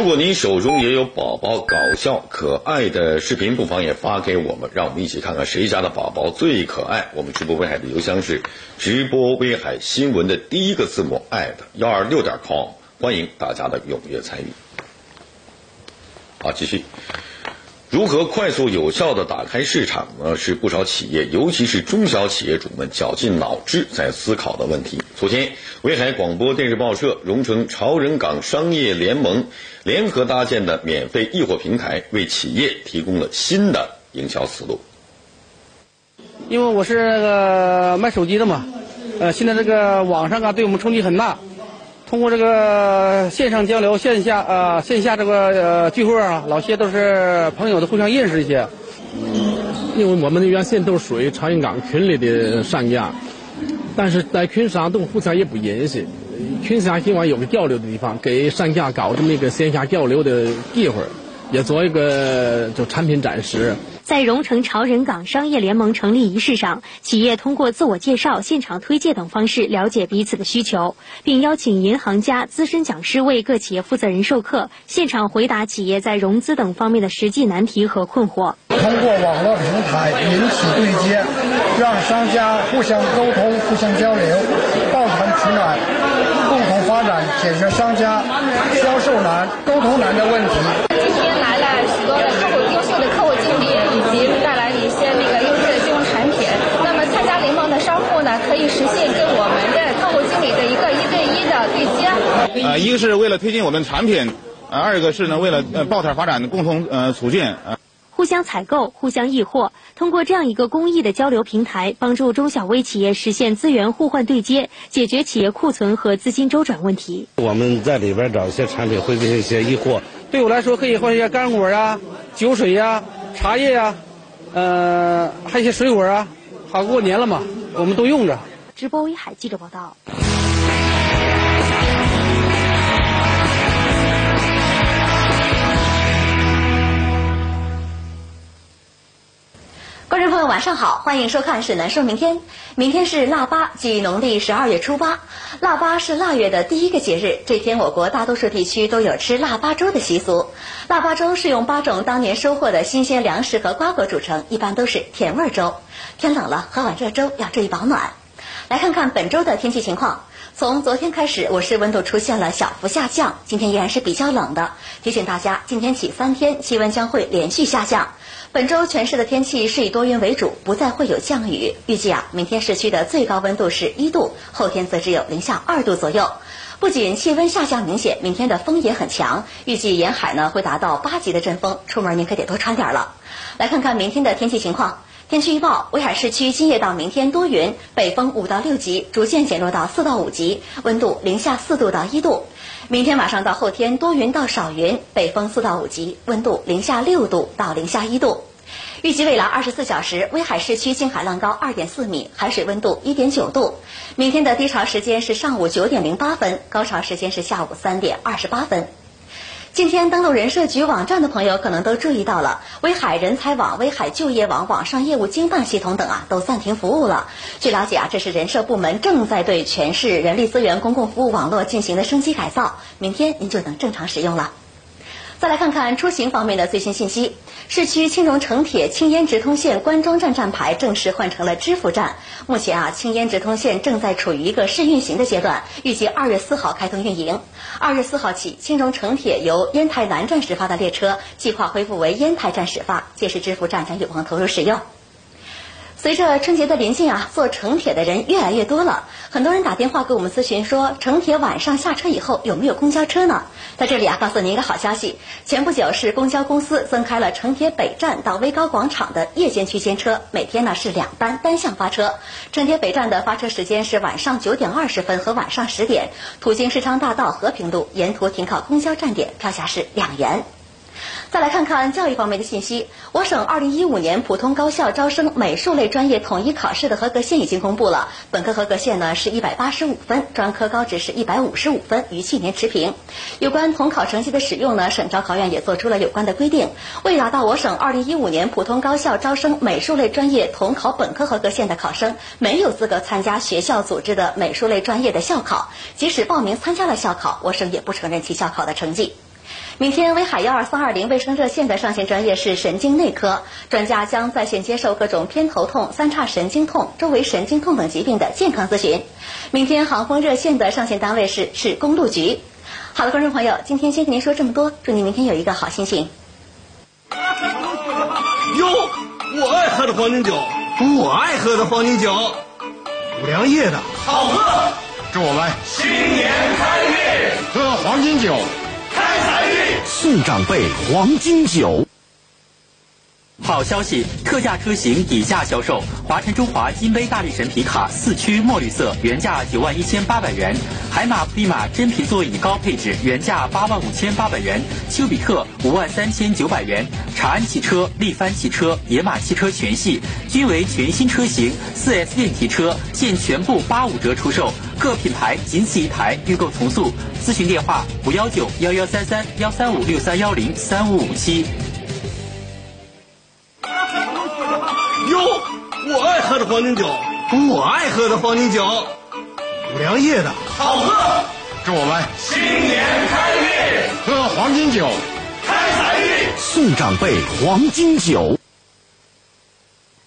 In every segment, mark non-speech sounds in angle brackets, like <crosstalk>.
如果您手中也有宝宝搞笑可爱的视频，不妨也发给我们，让我们一起看看谁家的宝宝最可爱。我们直播威海的邮箱是直播威海新闻的第一个字母艾特幺二六点 com，欢迎大家的踊跃参与。好，继续。如何快速有效地打开市场呢？是不少企业，尤其是中小企业主们绞尽脑汁在思考的问题。昨天，威海广播电视报社、荣成潮人港商业联盟联合搭建的免费易货平台，为企业提供了新的营销思路。因为我是那个卖手机的嘛，呃，现在这个网上啊，对我们冲击很大。通过这个线上交流，线下呃线下这个呃聚会啊，老些都是朋友，都互相认识一些。因为我们原先都属于长营港群里的商家，但是在群上都互相也不认识，群上希望有个交流的地方，给商家搞这么一个线下交流的机会，也做一个就产品展示。在荣成潮人港商业联盟成立仪式上，企业通过自我介绍、现场推介等方式了解彼此的需求，并邀请银行家、资深讲师为各企业负责人授课，现场回答企业在融资等方面的实际难题和困惑。通过网络平台引起对接，让商家互相沟通、互相交流，抱团取暖，共同发展，解决商家销售难、沟通难的问题。今天来了许多的客户，优秀的客户经理。及带来一些那个优质的金融产品。那么参加联盟的商户呢，可以实现跟我们的客户经理的一个一对一的对接。呃，一个是为了推进我们产品，呃，二个是呢为了呃抱团发展，共同呃促进。互相采购，互相易货，通过这样一个公益的交流平台，帮助中小微企业实现资源互换对接，解决企业库存和资金周转问题。我们在里边找一些产品，会进行一些易货。对我来说，可以换一些干果啊、酒水呀。茶叶呀，呃，还有一些水果啊，好过年了嘛，我们都用着。直播威海记者报道。观众朋友，晚上好，欢迎收看《沈南说明天》。明天是腊八，即农历十二月初八。腊八是腊月的第一个节日，这天我国大多数地区都有吃腊八粥的习俗。腊八粥是用八种当年收获的新鲜粮食和瓜果组成，一般都是甜味粥。天冷了，喝碗热粥要注意保暖。来看看本周的天气情况。从昨天开始，我市温度出现了小幅下降，今天依然是比较冷的。提醒大家，今天起三天气温将会连续下降。本周全市的天气是以多云为主，不再会有降雨。预计啊，明天市区的最高温度是一度，后天则只有零下二度左右。不仅气温下降明显，明天的风也很强，预计沿海呢会达到八级的阵风，出门您可得多穿点了。来看看明天的天气情况。天气预报：威海市区今夜到明天多云，北风五到六级，逐渐减弱到四到五级，温度零下四度到一度。明天晚上到后天多云到少云，北风四到五级，温度零下六度到零下一度。预计未来二十四小时，威海市区近海浪高二点四米，海水温度一点九度。明天的低潮时间是上午九点零八分，高潮时间是下午三点二十八分。今天登录人社局网站的朋友可能都注意到了，威海人才网、威海就业网网上业务经办系统等啊都暂停服务了。据了解啊，这是人社部门正在对全市人力资源公共服务网络进行的升级改造，明天您就能正常使用了。再来看看出行方面的最新信息。市区青荣城铁青烟直通线关庄站站牌正式换成了支付站。目前啊，青烟直通线正在处于一个试运行的阶段，预计二月四号开通运营。二月四号起，青荣城铁由烟台南站始发的列车计划恢复为烟台站始发，届时支付站将有望投入使用。随着春节的临近啊，坐城铁的人越来越多了。很多人打电话给我们咨询说，城铁晚上下车以后有没有公交车呢？在这里啊，告诉您一个好消息，前不久市公交公司增开了城铁北站到威高广场的夜间区间车，每天呢是两班单向发车。城铁北站的发车时间是晚上九点二十分和晚上十点，途经世昌大道和平路，沿途停靠公交站点，票价是两元。再来看看教育方面的信息。我省二零一五年普通高校招生美术类专业统一考试的合格线已经公布了，本科合格线呢是一百八十五分，专科高值是一百五十五分，与去年持平。有关统考成绩的使用呢，省招考院也做出了有关的规定。未达到我省二零一五年普通高校招生美术类专业统考本科合格线的考生，没有资格参加学校组织的美术类专业的校考，即使报名参加了校考，我省也不承认其校考的成绩。明天威海幺二三二零卫生热线的上线专业是神经内科，专家将在线接受各种偏头痛、三叉神经痛、周围神经痛等疾病的健康咨询。明天航空热线的上线单位是市公路局。好的，观众朋友，今天先跟您说这么多，祝您明天有一个好心情。哟，我爱喝的黄金酒，我爱喝的黄金酒，五粮液的好喝，祝我们新年开运，喝黄金酒，开财运，送长辈黄金酒。好消息，特价车型底价销售，华晨中华金杯大力神皮卡四驱墨绿色原价九万一千八百元，海马普利马真皮座椅高配置原价八万五千八百元，丘比特五万三千九百元，长安汽车、力帆汽车、野马汽车全系均为全新车型，四 S 店提车现全部八五折出售，各品牌仅此一台，预购从速，咨询电话五幺九幺幺三三幺三五六三幺零三五五七。哟，我爱喝的黄金酒，我爱喝的黄金酒，五粮液的好喝，祝我们新年开运，喝黄金酒，开财运，送长辈黄金酒。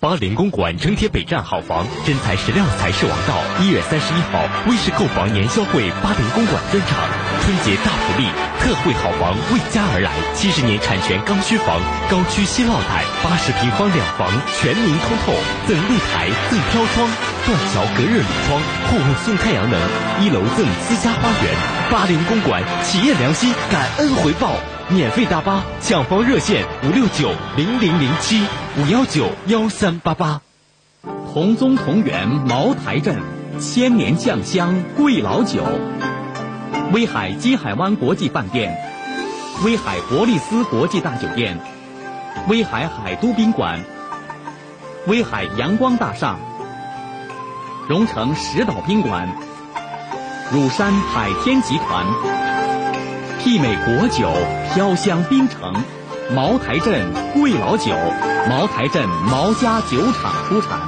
巴陵公馆城铁北站好房，真材实料才是王道。一月三十一号，威视购房年销会巴陵公馆专场，春节大福利，特惠好房为家而来。七十年产权刚需房，高区新落台，八十平方两房，全民通透，赠露台，赠飘窗，断桥隔热铝窗，户户送太阳能，一楼赠私家花园。巴陵公馆，企业良心，感恩回报。免费大巴抢房热线五六九零零零七五幺九幺三八八。同宗同源，茅台镇，千年酱香贵老酒。威海金海湾国际饭店，威海伯利斯国际大酒店，威海海都宾馆，威海阳光大厦，荣城石岛宾馆，乳山海天集团。媲美国酒，飘香槟城，茅台镇贵老酒，茅台镇毛家酒厂出产。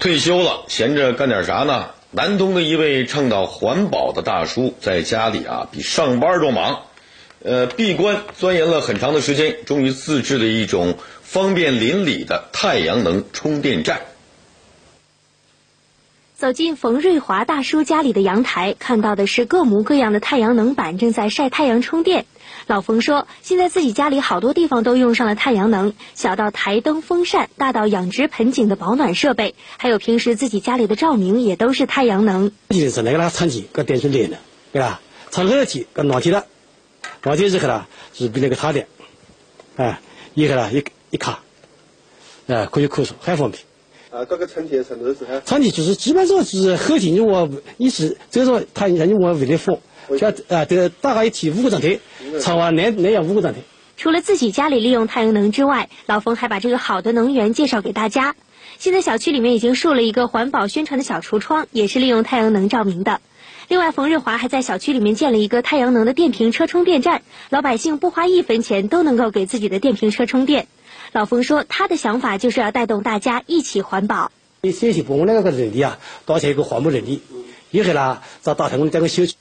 退休了，闲着干点啥呢？南通的一位倡导环保的大叔，在家里啊比上班都忙，呃，闭关钻研了很长的时间，终于自制了一种方便邻里的太阳能充电站。走进冯瑞华大叔家里的阳台，看到的是各模各样的太阳能板正在晒太阳充电。老冯说，现在自己家里好多地方都用上了太阳能，小到台灯、风扇，大到养殖盆景的保暖设备，还有平时自己家里的照明也都是太阳能。就是那个啦，产气跟电水连的，对吧？产热气跟暖气的，暖气之后呢，是比那个插电，哎，以后呢一一卡，哎，可以咳嗽，很方便。啊，各个产气程度是很。产气就是基本上是后期你我一直就是说它让你我为的火，像啊这大概一天五个站台，长完那那样五个站台。除了自己家里利用太阳能之外，老冯还把这个好的能源介绍给大家。现在小区里面已经竖了一个环保宣传的小橱窗，也是利用太阳能照明的。另外，冯日华还在小区里面建了一个太阳能的电瓶车充电站，老百姓不花一分钱都能够给自己的电瓶车充电。老冯说，他的想法就是要带动大家一起环保。你社区部门那个人力啊，一个环保人力，以后呢，找大太阳这个小区。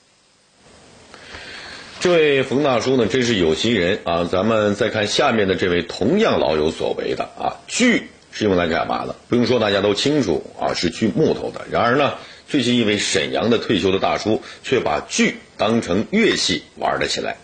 这位冯大叔呢，真是有心人啊！咱们再看下面的这位，同样老有所为的啊，锯是用来干嘛的？不用说，大家都清楚啊，是锯木头的。然而呢，最近一位沈阳的退休的大叔，却把锯当成乐器玩了起来。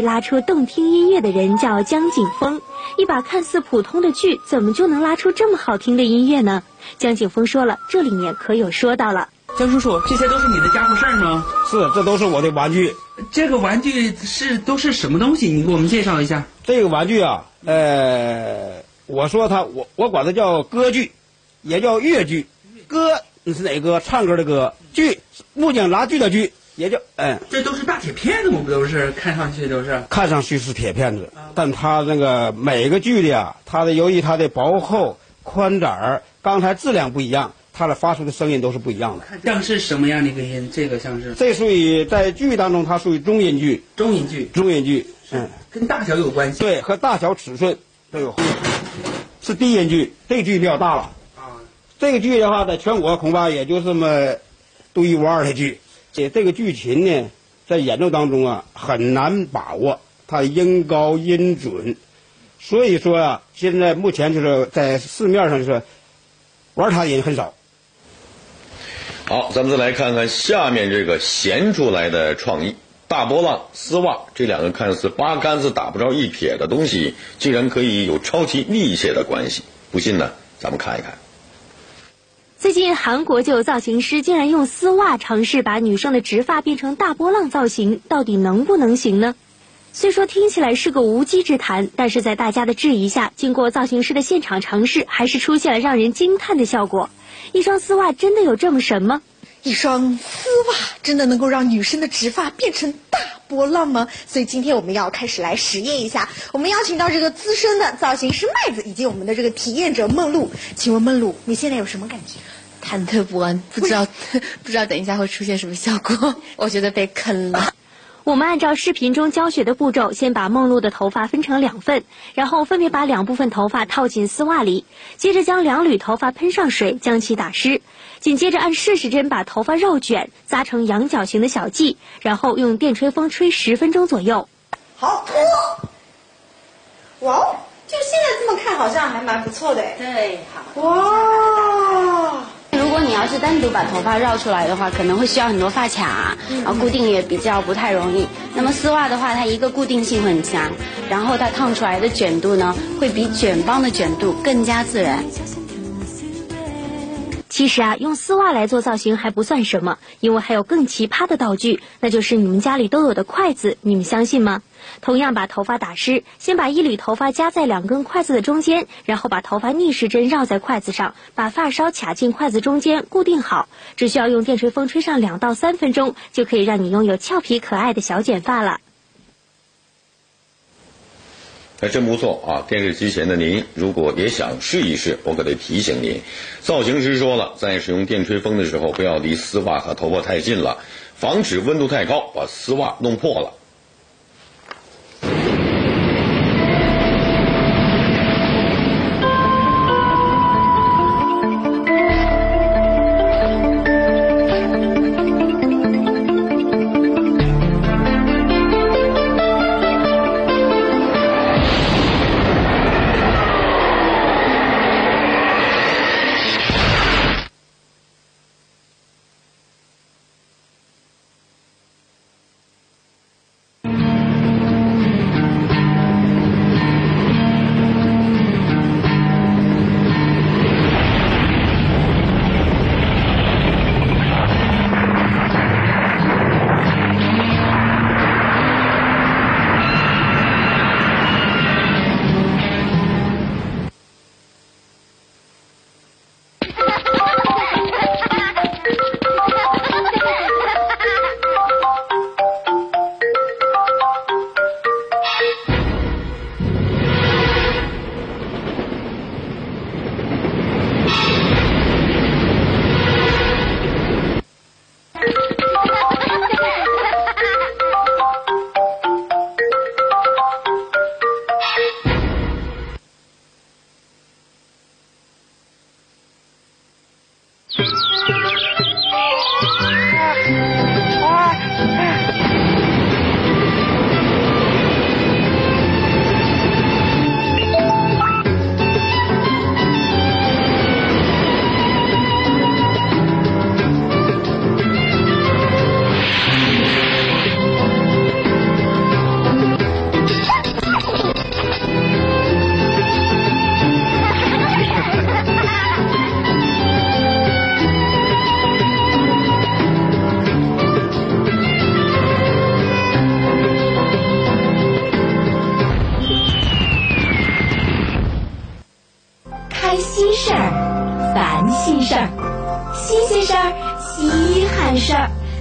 拉出动听音乐的人叫江景峰。一把看似普通的锯，怎么就能拉出这么好听的音乐呢？江景峰说了，这里面可有说到了。江叔叔，这些都是你的家伙事儿吗？是，这都是我的玩具。这个玩具是都是什么东西？你给我们介绍一下。这个玩具啊，呃，我说它，我我管它叫歌剧，也叫越剧。歌你是哪个？唱歌的歌。剧木匠拉锯的锯。也就嗯，这都是大铁片子吗？不都是看上去都是？看上去是铁片子，但它那个每个锯的啊，它的由于它的薄厚、宽窄儿、钢材质量不一样，它的发出的声音都是不一样的。像是什么样的一个音？这个像是这属于在剧当中，它属于中音剧。中音剧，中音剧，嗯，跟大小有关系。对，和大小尺寸都有。是低音剧，这个锯比较大了。啊，这个剧的话，在全国恐怕也就这么独一无二的锯。这这个剧情呢，在演奏当中啊，很难把握，它音高音准。所以说啊，现在目前就是在市面上就是玩它的人很少。好，咱们再来看看下面这个闲出来的创意。大波浪、丝袜这两个看似八竿子打不着一撇的东西，竟然可以有超级密切的关系。不信呢，咱们看一看。最近，韩国就有造型师竟然用丝袜尝试把女生的直发变成大波浪造型，到底能不能行呢？虽说听起来是个无稽之谈，但是在大家的质疑下，经过造型师的现场尝试，还是出现了让人惊叹的效果。一双丝袜真的有这么神吗？一双丝袜真的能够让女生的直发变成大波浪吗？所以今天我们要开始来实验一下。我们邀请到这个资深的造型师麦子，以及我们的这个体验者梦露。请问梦露，你现在有什么感觉？忐忑不安，不知道 <laughs> 不知道等一下会出现什么效果。<laughs> 我觉得被坑了。我们按照视频中教学的步骤，先把梦露的头发分成两份，然后分别把两部分头发套进丝袜里，接着将两缕头发喷上水，将其打湿。紧接着按顺时针把头发绕卷，扎成羊角形的小髻，然后用电吹风吹十分钟左右。好，哇哦！就现在这么看，好像还蛮不错的。对，好。哇！如果你要是单独把头发绕出来的话，可能会需要很多发卡，然后固定也比较不太容易。那么丝袜的话，它一个固定性很强，然后它烫出来的卷度呢，会比卷帮的卷度更加自然。其实啊，用丝袜来做造型还不算什么，因为还有更奇葩的道具，那就是你们家里都有的筷子，你们相信吗？同样把头发打湿，先把一缕头发夹在两根筷子的中间，然后把头发逆时针绕在筷子上，把发梢卡进筷子中间固定好，只需要用电吹风吹上两到三分钟，就可以让你拥有俏皮可爱的小卷发了。还真不错啊！电视机前的您，如果也想试一试，我可得提醒您，造型师说了，在使用电吹风的时候，不要离丝袜和头发太近了，防止温度太高把丝袜弄破了。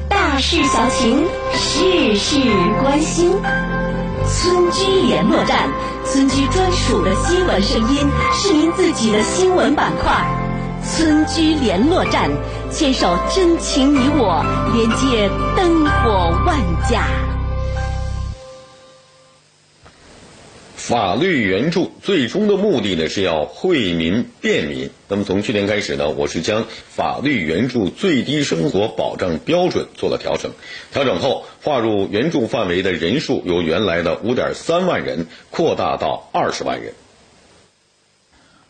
大事小情，事事关心。村居联络站，村居专属的新闻声音，是您自己的新闻板块。村居联络站，牵手真情你我，连接灯火万家。法律援助最终的目的呢是要惠民便民。那么从去年开始呢，我是将法律援助最低生活保障标准做了调整。调整后，划入援助范围的人数由原来的五点三万人扩大到二十万人。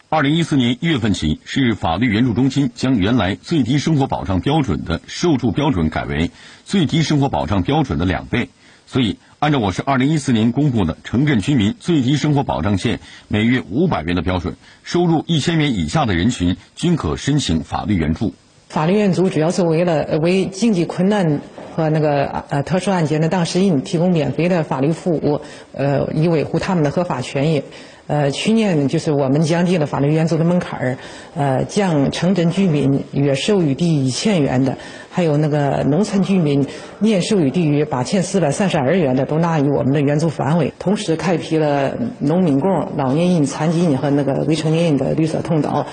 二零一四年一月份起，市法律援助中心将原来最低生活保障标准的受助标准改为最低生活保障标准的两倍。所以，按照我市二零一四年公布的城镇居民最低生活保障线每月五百元的标准，收入一千元以下的人群均可申请法律援助。法律援助主要是为了为经济困难和那个呃特殊案件的当事人提供免费的法律服务，呃，以维护他们的合法权益。呃，去年就是我们降低了法律援助的门槛儿，呃，将城镇居民月收入低于一千元的，还有那个农村居民年收入低于八千四百三十二元的，都纳入我们的援助范围。同时开辟了农民工、老年人、残疾人和那个未成年人的绿色通道。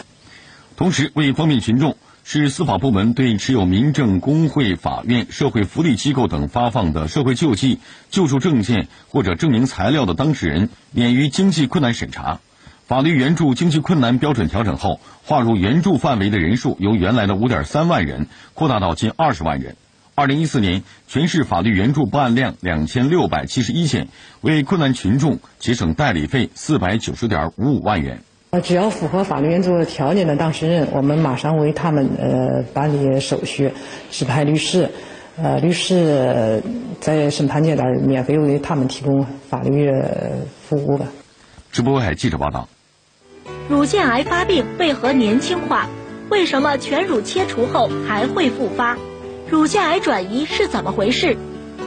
同时，为方便群众。是司法部门对持有民政、工会、法院、社会福利机构等发放的社会救济、救助证件或者证明材料的当事人，免于经济困难审查。法律援助经济困难标准调整后，划入援助范围的人数由原来的五点三万人扩大到近二十万人。二零一四年，全市法律援助办案量两千六百七十一件，为困难群众节省代理费四百九十点五五万元。呃，只要符合法律援助条件的当事人，我们马上为他们呃办理手续，指派律师，呃，律师在审判阶段免费为他们提供法律服务吧。直播海记者报道。乳腺癌发病为何年轻化？为什么全乳切除后还会复发？乳腺癌转移是怎么回事？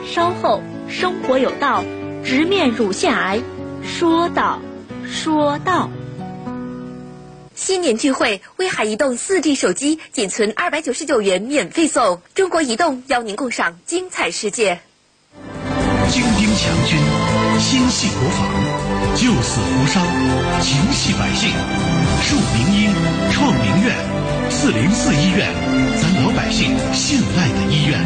稍后生活有道，直面乳腺癌，说道说道。新年聚会，威海移动 4G 手机仅存二百九十九元免费送。中国移动邀您共赏精彩世界。精兵强军，心系国防，救死扶伤，情系百姓。树明英，创名院，四零四医院，咱老百姓信赖的医院。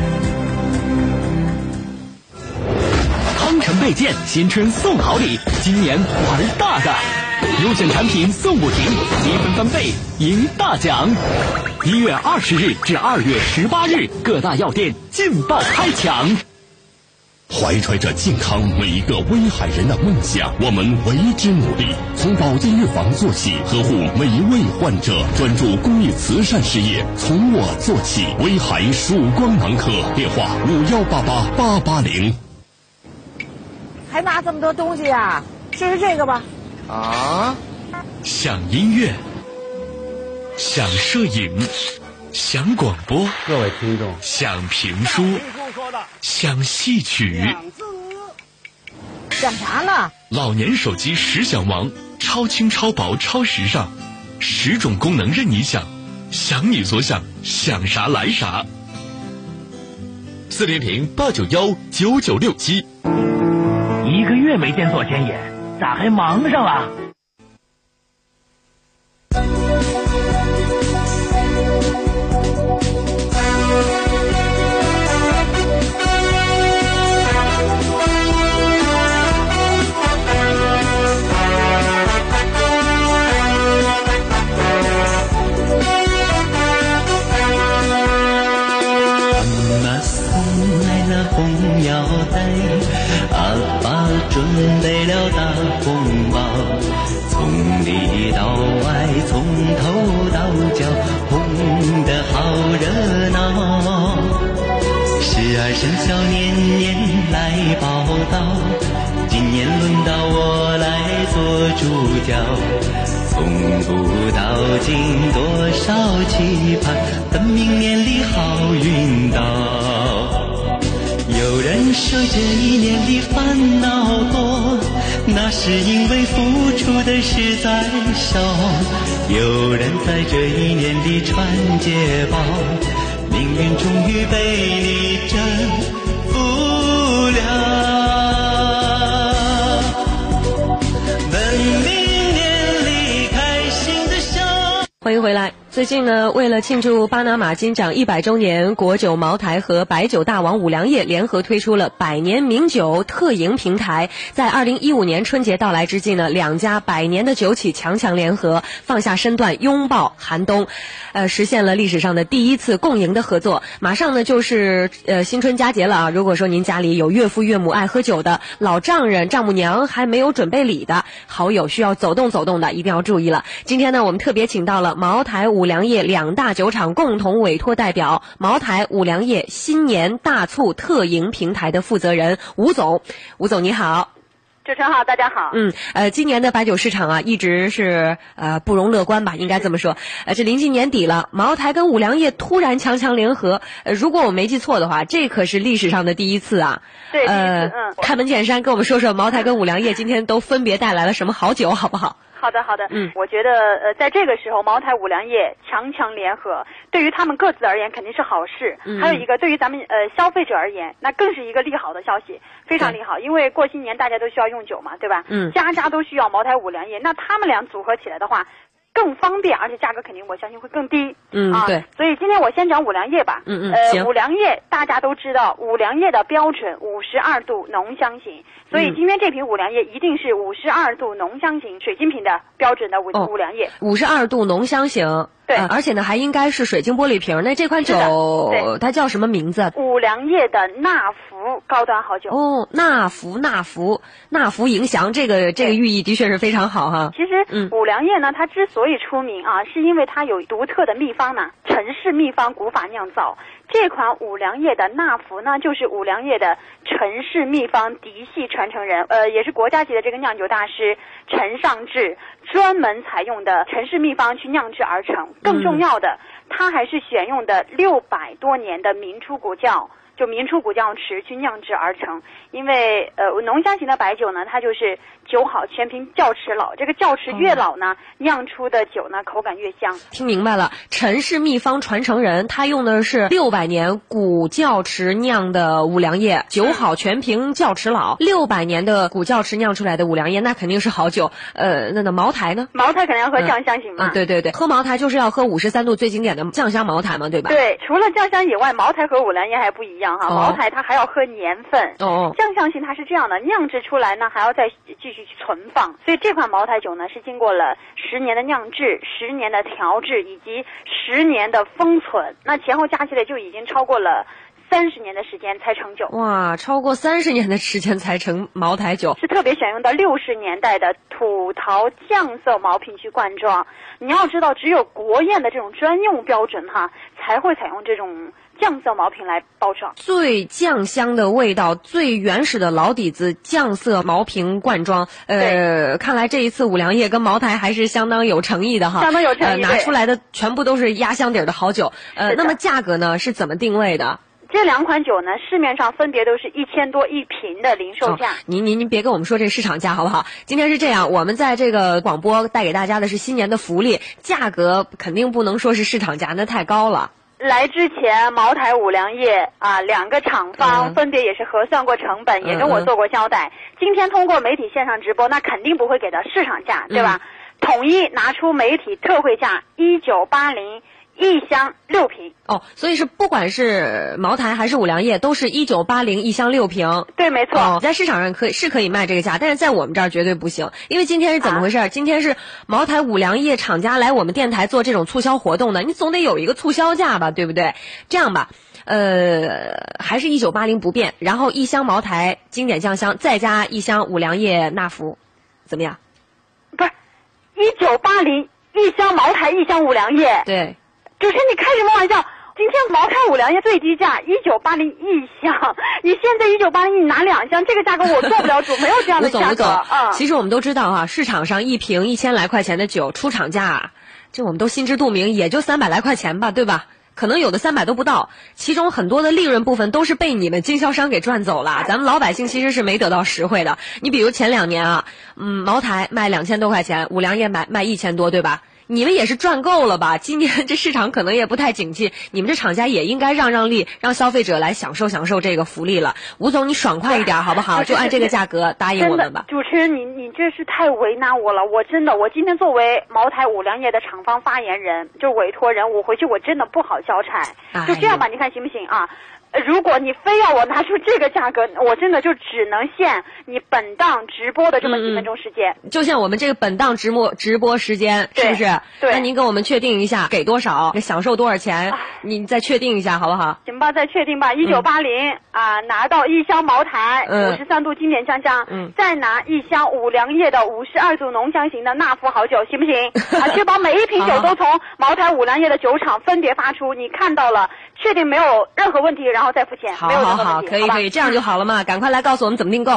康臣倍健新春送好礼，今年玩大的。优选产品送不停，积分翻倍，赢大奖！一月二十日至二月十八日，各大药店劲爆开抢。怀揣着健康每一个威海人的梦想，我们为之努力。从保健预防做起，呵护每一位患者，专注公益慈善事业，从我做起。威海曙光男科，电话五幺八八八八零。还拿这么多东西呀？试试这个吧。啊！想音乐，想摄影，想广播，各位听众，想评书，想戏曲，想啥呢？老年手机十想王，超轻、超薄、超时尚，十种功能任你想，想你所想，想啥来啥。四零零八九幺九九六七，一个月没见左千野。咋还忙上了？主角。从古到今多少期盼，等明年里好运到。有人说这一年里烦恼多，那是因为付出的实在少。有人在这一年里传捷报，命运终于被你征欢迎回来。最近呢，为了庆祝巴拿马金奖一百周年，国酒茅台和白酒大王五粮液联合推出了百年名酒特饮平台。在二零一五年春节到来之际呢，两家百年的酒企强强联合，放下身段拥抱寒冬，呃，实现了历史上的第一次共赢的合作。马上呢就是呃新春佳节了啊！如果说您家里有岳父岳母爱喝酒的，老丈人丈母娘还没有准备礼的，好友需要走动走动的，一定要注意了。今天呢，我们特别请到了茅台、五粮液两大酒厂共同委托代表，茅台、五粮液新年大促特营平台的负责人吴总。吴总你好。主持人好，大家好。嗯，呃，今年的白酒市场啊，一直是呃不容乐观吧，应该这么说。呃，这临近年底了，茅台跟五粮液突然强强联合，呃，如果我没记错的话，这可是历史上的第一次啊。对，呃，嗯，开门见山，跟我们说说茅台跟五粮液今天都分别带来了什么好酒，好不好？好的，好的。嗯，我觉得呃，在这个时候，茅台、五粮液强强联合，对于他们各自而言肯定是好事。嗯还有一个，对于咱们呃消费者而言，那更是一个利好的消息，非常利好。因为过新年大家都需要用酒嘛，对吧？嗯家家都需要茅台、五粮液，那他们俩组合起来的话。更方便，而且价格肯定我相信会更低。啊，嗯对。所以今天我先讲五粮液吧。呃，嗯嗯行五粮液大家都知道，五粮液的标准五十二度浓香型，所以嗯今天这瓶五粮液一定是五十二度浓香型水晶瓶的标准的五、哦五粮液。五十二度浓香型，对呃而且呢还应该是水晶玻璃瓶。那这款酒它叫什么名字？五粮液的纳福高端好酒。哦，纳福纳福纳福迎祥，这个这个寓意的确是非常好哈。其实嗯五粮液呢，它之所以出名啊，是因为它有独特的秘方呢，陈氏秘方古法酿造。这款五粮液的纳福呢，就是五粮液的陈氏秘方嫡系传承人，呃，也是国家级的这个酿酒大师陈尚志专门采用的陈氏秘方去酿制而成。更重要的，它还是选用的六百多年的明初古窖。就明初古窖池去酿制而成，因为呃浓香型的白酒呢，它就是酒好全凭窖池老，这个窖池越老呢，酿出的酒呢口感越香。听明白了，陈氏秘方传承人，他用的是六百年古窖池酿的五粮液，酒好全凭窖池老。六百年的古窖池酿出来的五粮液，那肯定是好酒。呃，那那茅台呢？茅台肯定要喝酱香型嘛。嗯，对对对，喝茅台就是要喝五十三度最经典的酱香茅台嘛，对吧？对，除了酱香以外，茅台和五粮液还不一样哈。哦茅台它还要喝年份，哦酱香型它是这样的，酿制出来呢还要再继续去存放，所以这款茅台酒呢是经过了十年的酿制、十年的调制以及十年的封存，那前后加起来就已经超过了三十年的时间才成酒。哇，超过三十年的时间才成茅台酒，是特别选用的六十年代的土陶酱色毛瓶去灌装。你要知道，只有国宴的这种专用标准哈，才会采用这种酱色毛瓶来包装。最酱香的味道，最原始的老底子，酱色毛瓶罐装。呃，看来这一次五粮液跟茅台还是相当有诚意的哈，相当有诚意呃，拿出来的全部都是压箱底儿的好酒。呃，那么价格呢是怎么定位的？这两款酒呢，市面上分别都是一千多一瓶的零售价。哦您您您别跟我们说这市场价好不好？今天是这样，我们在这个广播带给大家的是新年的福利，价格肯定不能说是市场价，那太高了。来之前，茅台、五粮液啊，两个厂方嗯分别也是核算过成本，也跟我做过交代。今天通过媒体线上直播，那肯定不会给到市场价，对吧？统一拿出媒体特惠价一九八零一箱六瓶。哦，所以是不管是茅台还是五粮液，都是一九八零一箱六瓶。对，没错。哦，在市场上可以是可以卖这个价，但是在我们这儿绝对不行，因为今天是怎么回事？啊今天是茅台、五粮液厂家来我们电台做这种促销活动的，你总得有一个促销价吧，对不对？这样吧。呃，还是一九八零不变，然后一箱茅台经典酱香，再加一箱五粮液纳福，怎么样？不是，一九八零一箱茅台，一箱五粮液。对，主持人，你开什么玩笑？今天茅台五粮液最低价一九八零一箱，你现在一九八零你拿两箱，这个价格我做不了主，没有这样的吴总，价格吴总，啊。其实我们都知道啊、市场上一瓶一千来块钱的酒，出厂价，这我们都心知肚明，也就三百来块钱吧，对吧？可能有的三百都不到，其中很多的利润部分都是被你们经销商给赚走了，咱们老百姓其实是没得到实惠的。你比如前两年啊，嗯，茅台卖两千多块钱，五粮液买卖一千多，对吧？你们也是赚够了吧？<laughs> 今年这市场可能也不太景气，你们这厂家也应该让让利，让消费者来享受享受这个福利了。吴总，你爽快一点好不好？就按这个价格答应我们吧。主持人，你你这是太为难我了，我真的，我今天作为茅台五粮液的厂方发言人，就是委托人，我回去我真的不好交差。哎就这样吧，你看行不行啊？呃如果你非要我拿出这个价格，我真的就只能限你本档直播的这么几分钟时间。就像我们这个本档直播直播时间，是不是？对那您给我们确定一下，给多少，享受多少钱？你再确定一下好不好？行吧，再确定吧。一九八零啊，拿到一箱茅台嗯五十三度经典酱香，嗯再拿一箱五粮液的五十二度浓香型的纳福好酒，行不行？啊，确保每一瓶酒都从茅台五粮液的酒厂分别发出，你看到了，确定没有任何问题，然后再付钱，好好好，可以可以，这样就好了嘛。赶快来告诉我们怎么订购。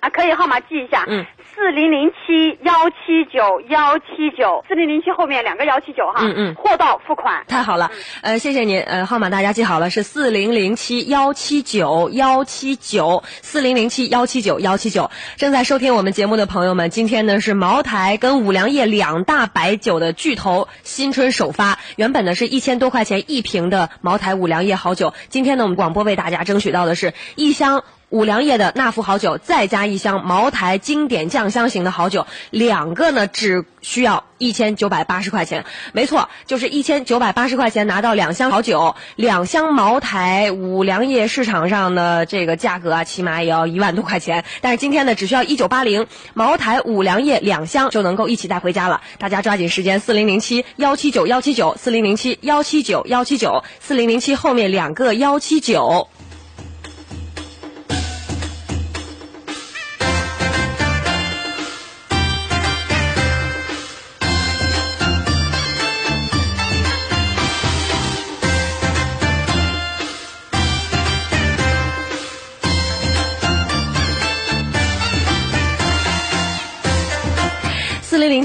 啊，可以号码记一下，嗯，四零零七幺七九幺七九，四零零七后面两个幺七九哈，嗯嗯货到付款。太好了，呃，谢谢您，呃，号码大家记好了，是四零零七幺七九幺七九，四零零七幺七九幺七九。正在收听我们节目的朋友们，今天呢是茅台跟五粮液两大白酒的巨头新春首发，原本呢是一千多块钱一瓶的茅台五粮液好酒，今天呢我们广播为大家争取到的是一箱。五粮液的纳福好酒，再加一箱茅台经典酱香型的好酒，两个呢只需要一千九百八十块钱。没错，就是一千九百八十块钱拿到两箱好酒，两箱茅台五粮液市场上的这个价格啊，起码也要一万多块钱。但是今天呢，只需要一九八零，茅台五粮液两箱就能够一起带回家了。大家抓紧时间，四零零七幺七九幺七九，四零零七幺七九幺七九，四零零七后面两个幺七九。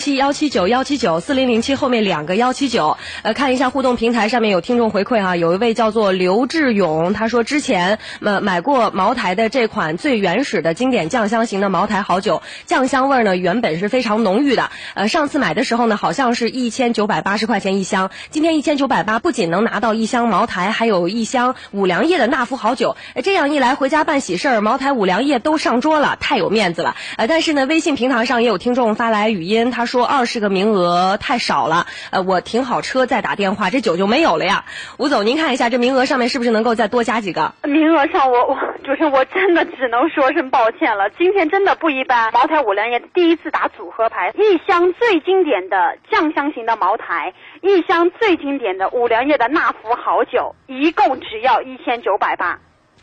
七幺七九幺七九，四零零七后面两个幺七九。呃，看一下互动平台上面有听众回馈哈、有一位叫做刘志勇，他说之前呃买过茅台的这款最原始的经典酱香型的茅台好酒，酱香味儿呢原本是非常浓郁的。呃，上次买的时候呢，好像是一千九百八十块钱一箱，今天一千九百八，不仅能拿到一箱茅台，还有一箱五粮液的纳福好酒。呃这样一来，回家办喜事儿，茅台五粮液都上桌了，太有面子了。呃，但是呢，微信平台上也有听众发来语音，他说二十个名额太少了，呃，我停好车再打电话，这酒就没有了呀。吴总，您看一下这名额上面是不是能够再多加几个？名额上我我主持人我真的只能说声抱歉了，今天真的不一般。茅台五粮液第一次打组合牌，一箱最经典的酱香型的茅台，一箱最经典的五粮液的纳福好酒，一共只要一千九百八。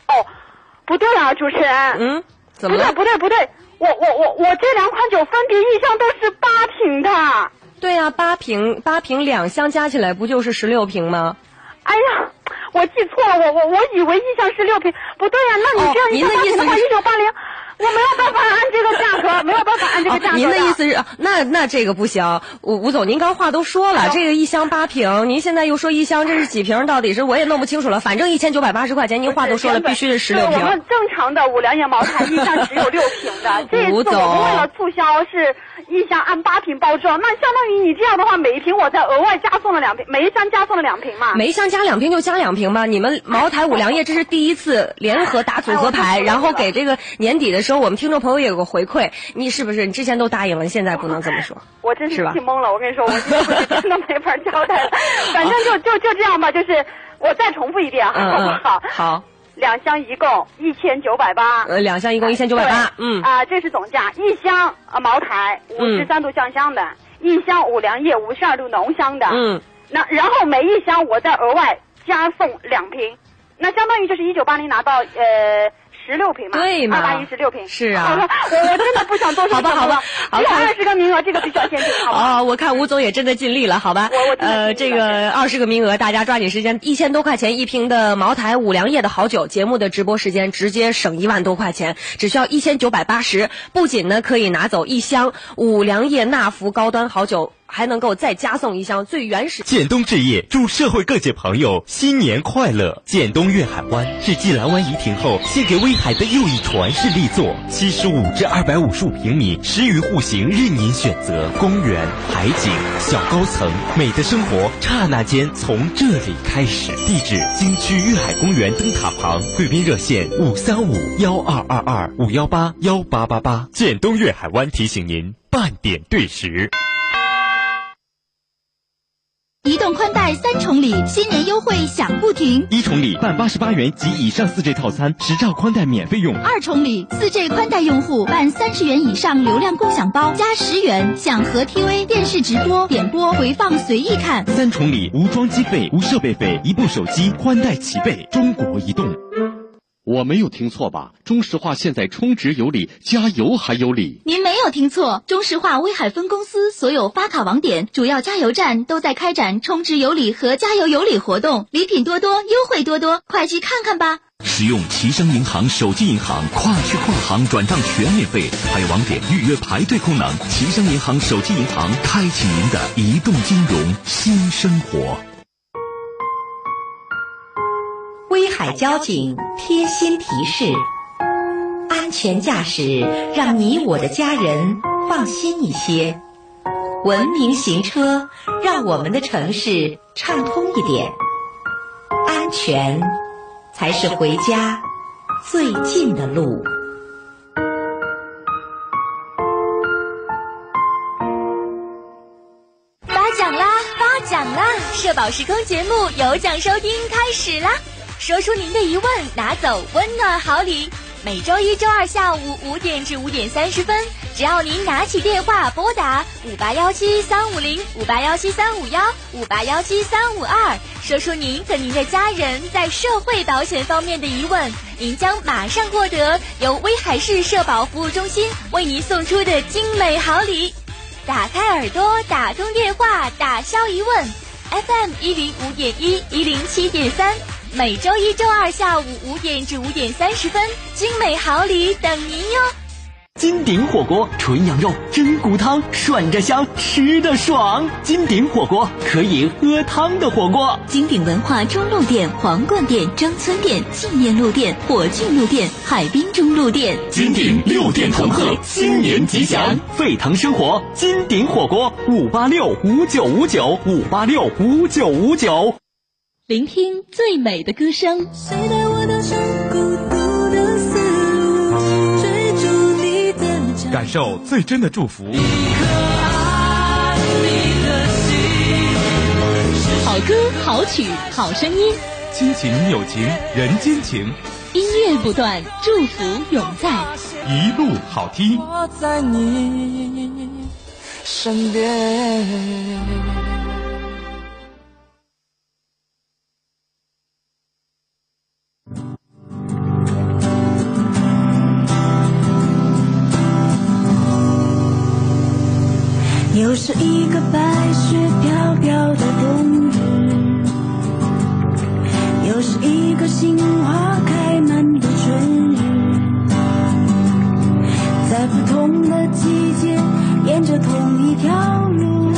哦，不对啊，主持人，嗯，怎么了不对不对不对，我我我我这两款酒分别一箱都是八瓶的。对呀、八瓶八瓶两箱加起来不就是十六瓶吗？哎呀，我记错了，我我我以为一箱是六瓶，不对呀、那你这样一箱八瓶的话，一九八零，我没有办法按这个价格，没有办法按这个价格、哦您的意思是，啊那那这个不行。吴吴总，您刚话都说了，这个一箱八瓶，您现在又说一箱，这是几瓶？到底是我也弄不清楚了。反正一千九百八十块钱，您话都说了，必须是十六瓶。我们正常的五粮液茅台一箱只有六瓶的，<laughs> 这一吴总次我们为了促销是一箱按八瓶包装，那相当于你这样的话，每一瓶我再额外加送了两瓶，每一箱加送了两瓶嘛。每一箱加两瓶就加两瓶嘛。你们茅台五粮液这是第一次联合打组合牌，然后给这个年底的时候，我们听众朋友也有个回馈，你是不是？你之前都答应了，现在不能这么说。<laughs> 我真是气懵了，我跟你说，我真的 <laughs> 没法交代了。<laughs> 反正就就就这样吧，就是我再重复一遍，好不好？好，两箱一共一千九百八，呃，两箱一共一千九百八，嗯。啊、这是总价，一箱啊茅台五十三度酱香的，一箱五粮液五十二度浓香的，嗯，那然后每一箱我再额外加送两瓶，那相当于就是一九八零拿到呃。十六瓶嘛，对嘛二八一十六瓶，是啊好了我我真的不想多说 <laughs> 好吧好吧好只有看二十个名额，这个必须要限定，好吧？哦，我看吴总也真的尽力了，好吧？我我呃，这个二十个名额，大家抓紧时间，一千多块钱一瓶的茅台五粮液的好酒，节目的直播时间直接省一万多块钱，只需要一千九百八十。不仅呢可以拿走一箱五粮液纳福高端好酒。还能够再加送一箱最原始。建东置业祝社会各界朋友新年快乐！建东粤海湾是继蓝湾怡庭后献给威海的又一传世力作，七十五至二百五十五平米，十余户型任您选择，公园、海景、小高层，美的生活刹那间从这里开始。地址：京区粤海公园灯塔旁，贵宾热线五三五幺二二二五幺八幺八八八。建东粤海湾提醒您半点对时。移动宽带三重礼，新年优惠享不停。一重礼办八十八元及以上四 G 套餐，十兆宽带免费用。二重礼，四 G 宽带用户办三十元以上流量共享包，加十元享和 TV 电视直播、点播、回放随意看。三重礼，无装机费、无设备费，一部手机宽带齐备。中国移动。我没有听错吧？中石化现在充值有礼，加油还有礼。您没有听错，中石化威海分公司所有发卡网点、主要加油站都在开展充值有礼和加油有礼活动，礼品多多，优惠多多，快去看看吧！使用齐商银行手机银行，跨区跨行转账全免费，还有网点预约排队功能。齐商银行手机银行开启您的移动金融新生活。威海交警贴心提示：安全驾驶，让你我的家人放心一些；文明行车，让我们的城市畅通一点。安全才是回家最近的路。发奖啦！发奖啦！社保时空节目有奖收听开始啦！说出您的疑问，拿走温暖好礼。每周一、周二下午五点至五点三十分，只要您拿起电话拨打五八幺七三五零、五八幺七三五幺、五八幺七三五二，说出您和您的家人在社会保险方面的疑问，您将马上获得由威海市社保服务中心为您送出的精美好礼。打开耳朵，打通电话，打消疑问。FM 一零五点一，一零七点三。每周一、周二下午五点至五点三十分，精美好礼等您哟！金鼎火锅，纯羊肉，真骨汤，涮着香，吃的爽。金鼎火锅可以喝汤的火锅。金鼎文化中路店、皇冠店、张村店、纪念路店、火炬路店、海滨中路店。金鼎六店同贺，新年吉祥！沸腾生活，金鼎火锅，五八六五九五九五八六五九五九。聆听最美的歌声，感受最真的祝福。好歌好曲好声音，亲情友情人间情，音乐不断，祝福永在，一路好听。我在你身边。又是一个白雪飘飘的冬日，又是一个杏花开满的春日，在不同的季节，沿着同一条路。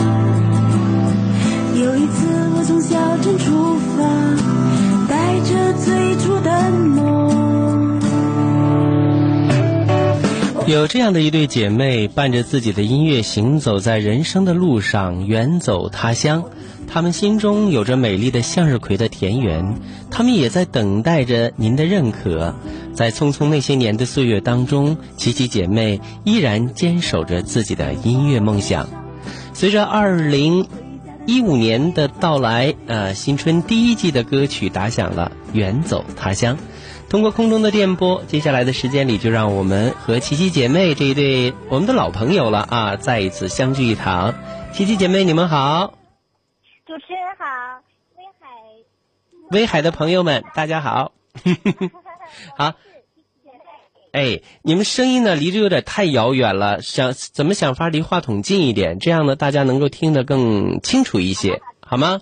有一次，我从小镇出发，有这样的一对姐妹，伴着自己的音乐行走在人生的路上，远走他乡。她们心中有着美丽的向日葵的田园，她们也在等待着您的认可。在匆匆那些年的岁月当中，琪琪姐妹依然坚守着自己的音乐梦想。随着二零一五年的到来，呃，新春第一季的歌曲打响了，《远走他乡》。通过空中的电波，接下来的时间里，就让我们和琪琪姐妹这一对我们的老朋友了啊，再一次相聚一堂。琪琪姐妹，你们好！主持人好，威海，威海的朋友们，大家好。<laughs> 好。哎，你们声音呢，离着有点太遥远了，想怎么想法离话筒近一点，这样呢，大家能够听得更清楚一些，好吗？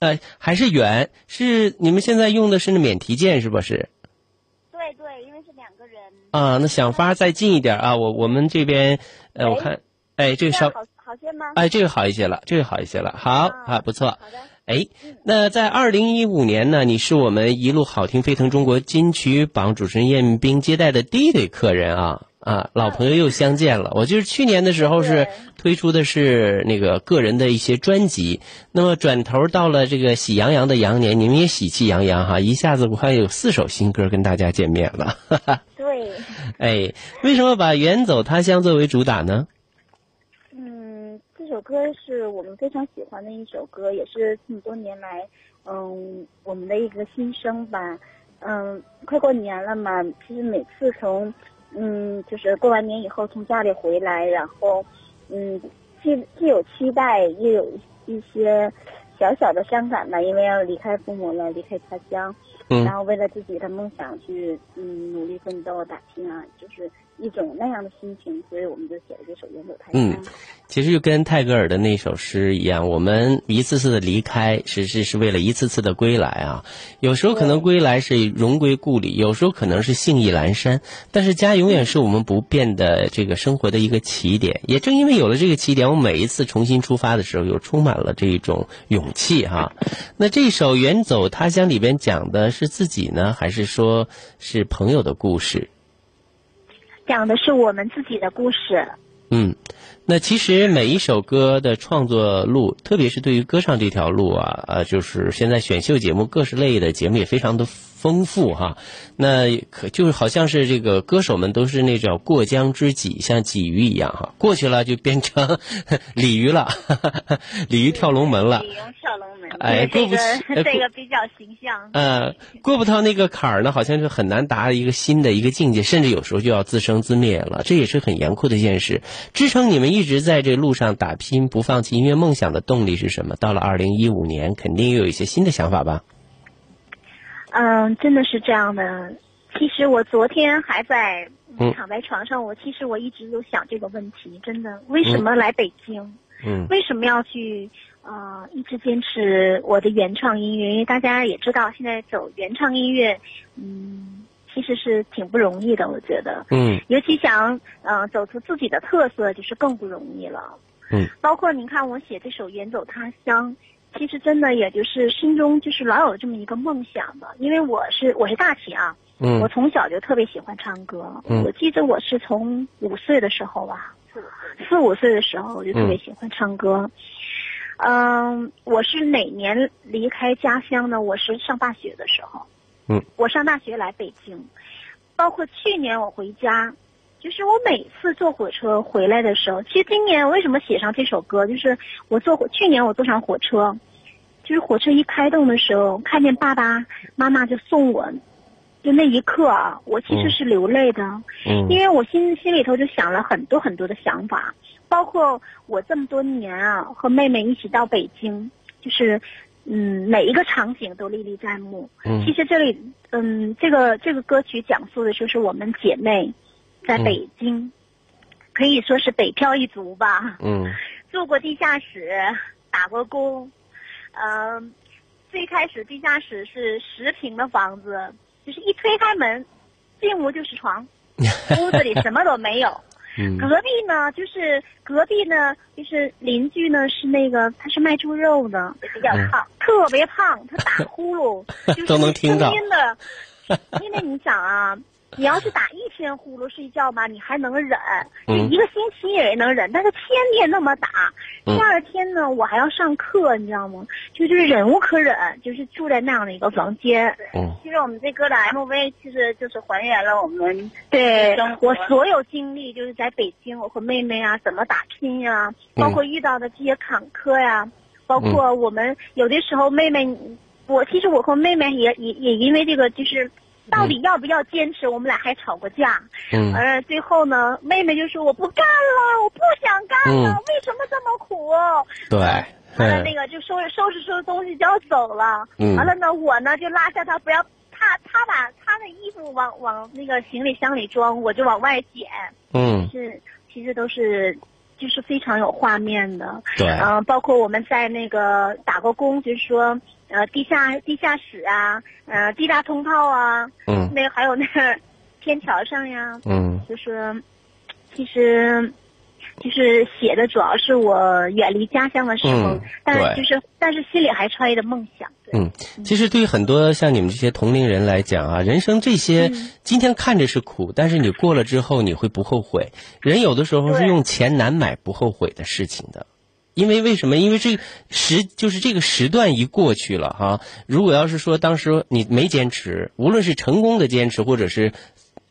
呃，还是远，是你们现在用的是那免提键是不是？对对，因为是两个人。啊，那想法再近一点啊！我我们这边，呃，我看，哎，这个稍，好些吗？哎，这个好一些了，这个好一些了。好，啊，不错。好的。哎，那在二零一五年呢，你是我们一路好听飞腾中国金曲榜主持人燕兵接待的第一对客人啊啊，老朋友又相见了。我就是去年的时候是推出的是那个个人的一些专辑，那么转头到了这个喜羊羊的羊年，你们也喜气洋洋哈，一下子我看有四首新歌跟大家见面了。对。<laughs> 哎，为什么把远走他乡作为主打呢？嗯这首歌是我们非常喜欢的一首歌，也是这么多年来，嗯，我们的一个心声吧。嗯，快过年了嘛，其实每次从，嗯，就是过完年以后从家里回来，然后，嗯，既既有期待，又有一些小小的伤感吧，因为要离开父母了，离开家乡，然后为了自己的梦想去，嗯，努力奋斗打拼啊，就是。一种那样的心情，所以我们就写了这首《远走他乡》。嗯，其实就跟泰戈尔的那首诗一样，我们一次次的离开，实质是为了一次次的归来啊。有时候可能归来是荣归故里，有时候可能是兴意阑珊，但是家永远是我们不变的这个生活的一个起点。也正因为有了这个起点，我每一次重新出发的时候，又充满了这种勇气哈。那这首《远走他乡》里边讲的是自己呢，还是说是朋友的故事？讲的是我们自己的故事。嗯，那其实每一首歌的创作路，特别是对于歌唱这条路啊，呃，就是现在选秀节目各式类的节目也非常的。丰富哈，那可就是好像是这个歌手们都是那种过江之鲫，像鲫鱼一样哈，过去了就变成鲤鱼了，<laughs> 鲤鱼跳龙门了。鲤鱼跳龙门，哎，这个 <laughs> 这个比较形象。呃，过不到那个坎儿呢，好像就很难达一个新的一个境界，甚至有时候就要自生自灭了，这也是很严酷的现实。支撑你们一直在这路上打拼不放弃音乐梦想的动力是什么？到了二零一五年，肯定又有一些新的想法吧。嗯，真的是这样的。其实我昨天还在躺在床上，我其实我一直有想这个问题，真的，为什么来北京？嗯，为什么要去？呃，一直坚持我的原创音乐，因为大家也知道，现在走原创音乐，嗯，其实是挺不容易的，我觉得。嗯。尤其想呃走出自己的特色，就是更不容易了。嗯。包括您看，我写这首《远走他乡》。其实真的，也就是心中就是老有这么一个梦想吧，因为我是我是大齐啊，嗯，我从小就特别喜欢唱歌，嗯，我记得我是从五岁的时候吧，四五岁的时候我就特别喜欢唱歌，嗯，我是哪年离开家乡呢？我是上大学的时候，嗯，我上大学来北京，包括去年我回家。就是我每次坐火车回来的时候，其实今年为什么写上这首歌？就是我坐火，去年我坐上火车，就是火车一开动的时候，看见爸爸妈妈就送我，就那一刻啊，我其实是流泪的，嗯，因为我心心里头就想了很多很多的想法，包括我这么多年啊和妹妹一起到北京，就是嗯每一个场景都历历在目。嗯，其实这里嗯这个这个歌曲讲述的就是我们姐妹。在北京，可以说是北漂一族吧。嗯，住过地下室，打过工。嗯，最开始地下室是十平的房子，就是一推开门，进屋就是床，<laughs> 屋子里什么都没有。嗯，隔壁呢，就是隔壁呢，就是邻居呢，是那个他是卖猪肉的，比较胖，特别胖，他打呼噜，<laughs> 都能听因为你想啊。你要是打一天呼噜睡觉吧，你还能忍，就一个星期也能忍。但是天天那么打，第二天呢，我还要上课，你知道吗？就就是忍无可忍，就是住在那样的一个房间。嗯，其实我们这歌的 MV 其实就是还原了我们对我所有经历，就是在北京，我和妹妹啊怎么打拼呀，包括遇到的这些坎坷呀，包括我们有的时候妹妹，我其实我和妹妹也也也因为这个就是。到底要不要坚持？我们俩还吵过架。嗯。而最后呢，妹妹就说：“我不干了，我不想干了，为什么这么苦？”对。完了，那个就收拾收拾收拾东西就要走了。嗯。完了呢，我呢就拉下他，不要他他把他的衣服往往那个行李箱里装，我就往外捡。嗯。是，其实都是。就是非常有画面的，对，嗯，包括我们在那个打过工，就是说，呃，地下地下室啊，呃，地大通道啊，嗯，那还有那个天桥上呀，嗯，就是，其实，就是写的主要是我远离家乡的时候，嗯但是就是但是心里还揣着梦想。嗯，其实对于很多像你们这些同龄人来讲啊，人生这些今天看着是苦，但是你过了之后你会不后悔。人有的时候是用钱难买不后悔的事情的。因为为什么？因为这个时就是这个时段一过去了哈、如果要是说当时你没坚持，无论是成功的坚持，或者是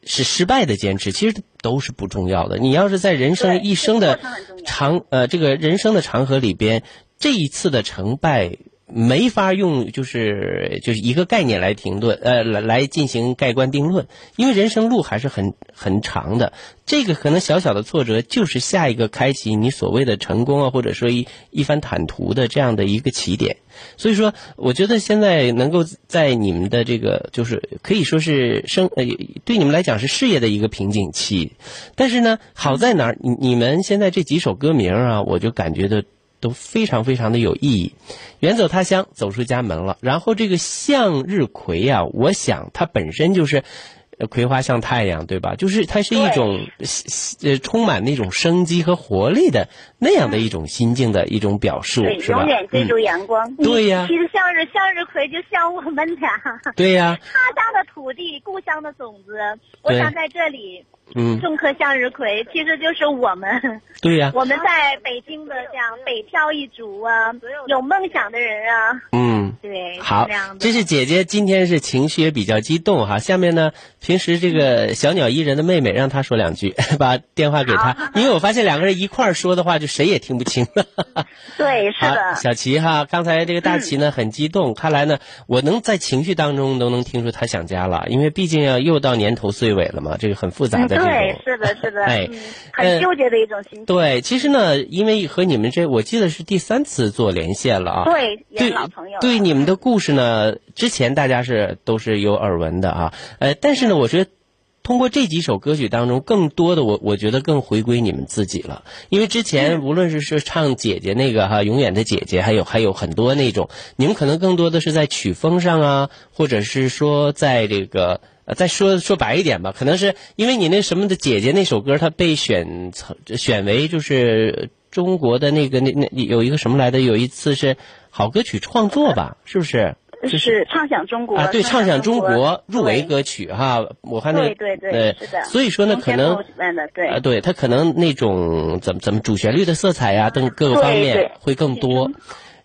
是失败的坚持，其实都是不重要的。你要是在人生一生的长呃这个人生的长河里边，这一次的成败。没法用就是就是一个概念来评论，呃，来来进行盖棺定论，因为人生路还是很很长的。这个可能小小的挫折，就是下一个开启你所谓的成功啊，或者说一一番坦途的这样的一个起点。所以说，我觉得现在能够在你们的这个，就是可以说是生呃，对你们来讲是事业的一个瓶颈期。但是呢，好在哪儿？你你们现在这几首歌名啊，我就感觉的都非常非常的有意义。远走他乡，走出家门了。然后这个向日葵啊，我想它本身就是。呃葵花像太阳，对吧？就是它是一种呃充满那种生机和活力的那样的一种心境的一种表述，对，是吧？永远追逐嗯阳光。对呀其实向日向日葵就像我们俩，对呀他乡的土地，故乡的种子。我想在这里嗯，种棵向日葵，其实就是我们。<laughs> 对呀。<laughs> 我们在北京的这样北漂一族啊，有梦想的人啊，嗯，对，好这是姐姐今天是情绪也比较激动哈。下面呢，平时这个小鸟依人的妹妹让她说两句，<laughs> 把电话给她，因为我发现两个人一块儿说的话，就谁也听不清。了。对，是，的，小齐哈，刚才这个大齐呢、很激动，看来呢，我能在情绪当中都能听出他想家了，因为毕竟要又到年头岁尾了嘛，这个很复杂嗯，的这种。对，是的，是的，<laughs> 哎很纠结的一种心情。对，其实呢，因为和你们这，我记得是第三次做连线了啊。对，也对是老朋友了。对你们的故事呢，之前大家是都是有耳闻的啊，呃，但是呢，我觉得。通过这几首歌曲当中，更多的我我觉得更回归你们自己了，因为之前无论是是唱姐姐那个哈，永远的姐姐，还有还有很多那种，你们可能更多的是在曲风上啊，或者是说在这个呃，再说说白一点吧，可能是因为你那什么的姐姐那首歌，它被选成选为就是中国的那个那那有一个什么来的，有一次是好歌曲创作吧，是不是？是唱响中国啊，对，唱响中国入围歌曲哈，我看那对对对，是的。所以说呢，可能对啊，对，他可能那种怎么怎么主旋律的色彩呀，等各个方对对面会更多。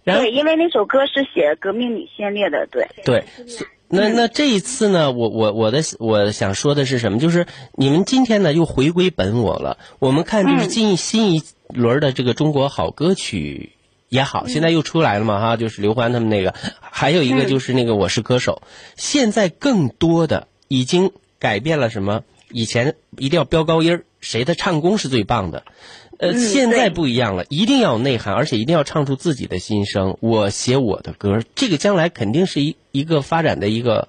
然后对，因为那首歌是写革命女先烈的，对。对，所那那这一次呢，我我我的我想说的是什么？就是你们今天呢又回归本我了。我们看就是进新一轮的这个中国好歌曲也好，现在又出来了嘛哈，就是刘欢他们那个，还有一个就是那个我是歌手。现在更多的已经改变了什么？以前一定要飙高音儿，谁的唱功是最棒的？呃，嗯现在不一样了，一定要有内涵，而且一定要唱出自己的心声。我写我的歌，这个将来肯定是一一个发展的一个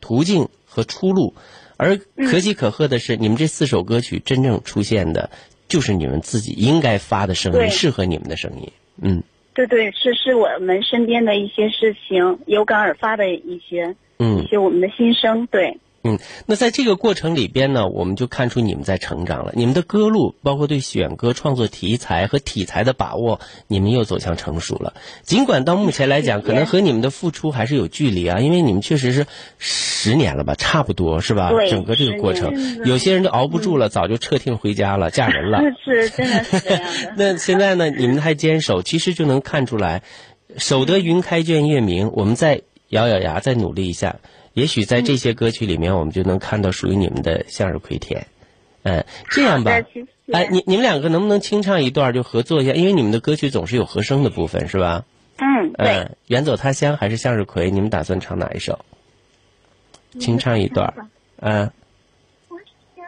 途径和出路。而可喜可贺的是，你们这四首歌曲真正出现的，就是你们自己应该发的声音，对适合你们的声音。嗯对对，是是我们身边的一些事情，有感而发的一些嗯一些我们的心声，对。嗯，那在这个过程里边呢，我们就看出你们在成长了。你们的歌路，包括对选歌、创作题材和题材的把握，你们又走向成熟了。尽管到目前来讲，可能和你们的付出还是有距离啊，因为你们确实是十年了吧，差不多是吧？对整个这个过程，有些人就熬不住了，早就撤听回家了，嫁人了。<laughs> 是，真的是这样的。<laughs> 那现在呢，你们还坚守，其实就能看出来，守得云开见月明。我们再咬咬牙，再努力一下，也许在这些歌曲里面，我们就能看到属于你们的向日葵田。嗯，<laughs> 这样吧哎，你你们两个能不能清唱一段就合作一下？因为你们的歌曲总是有和声的部分，是吧？嗯，对。嗯，远走他乡还是向日葵？你们打算唱哪一首？清唱一段。嗯我想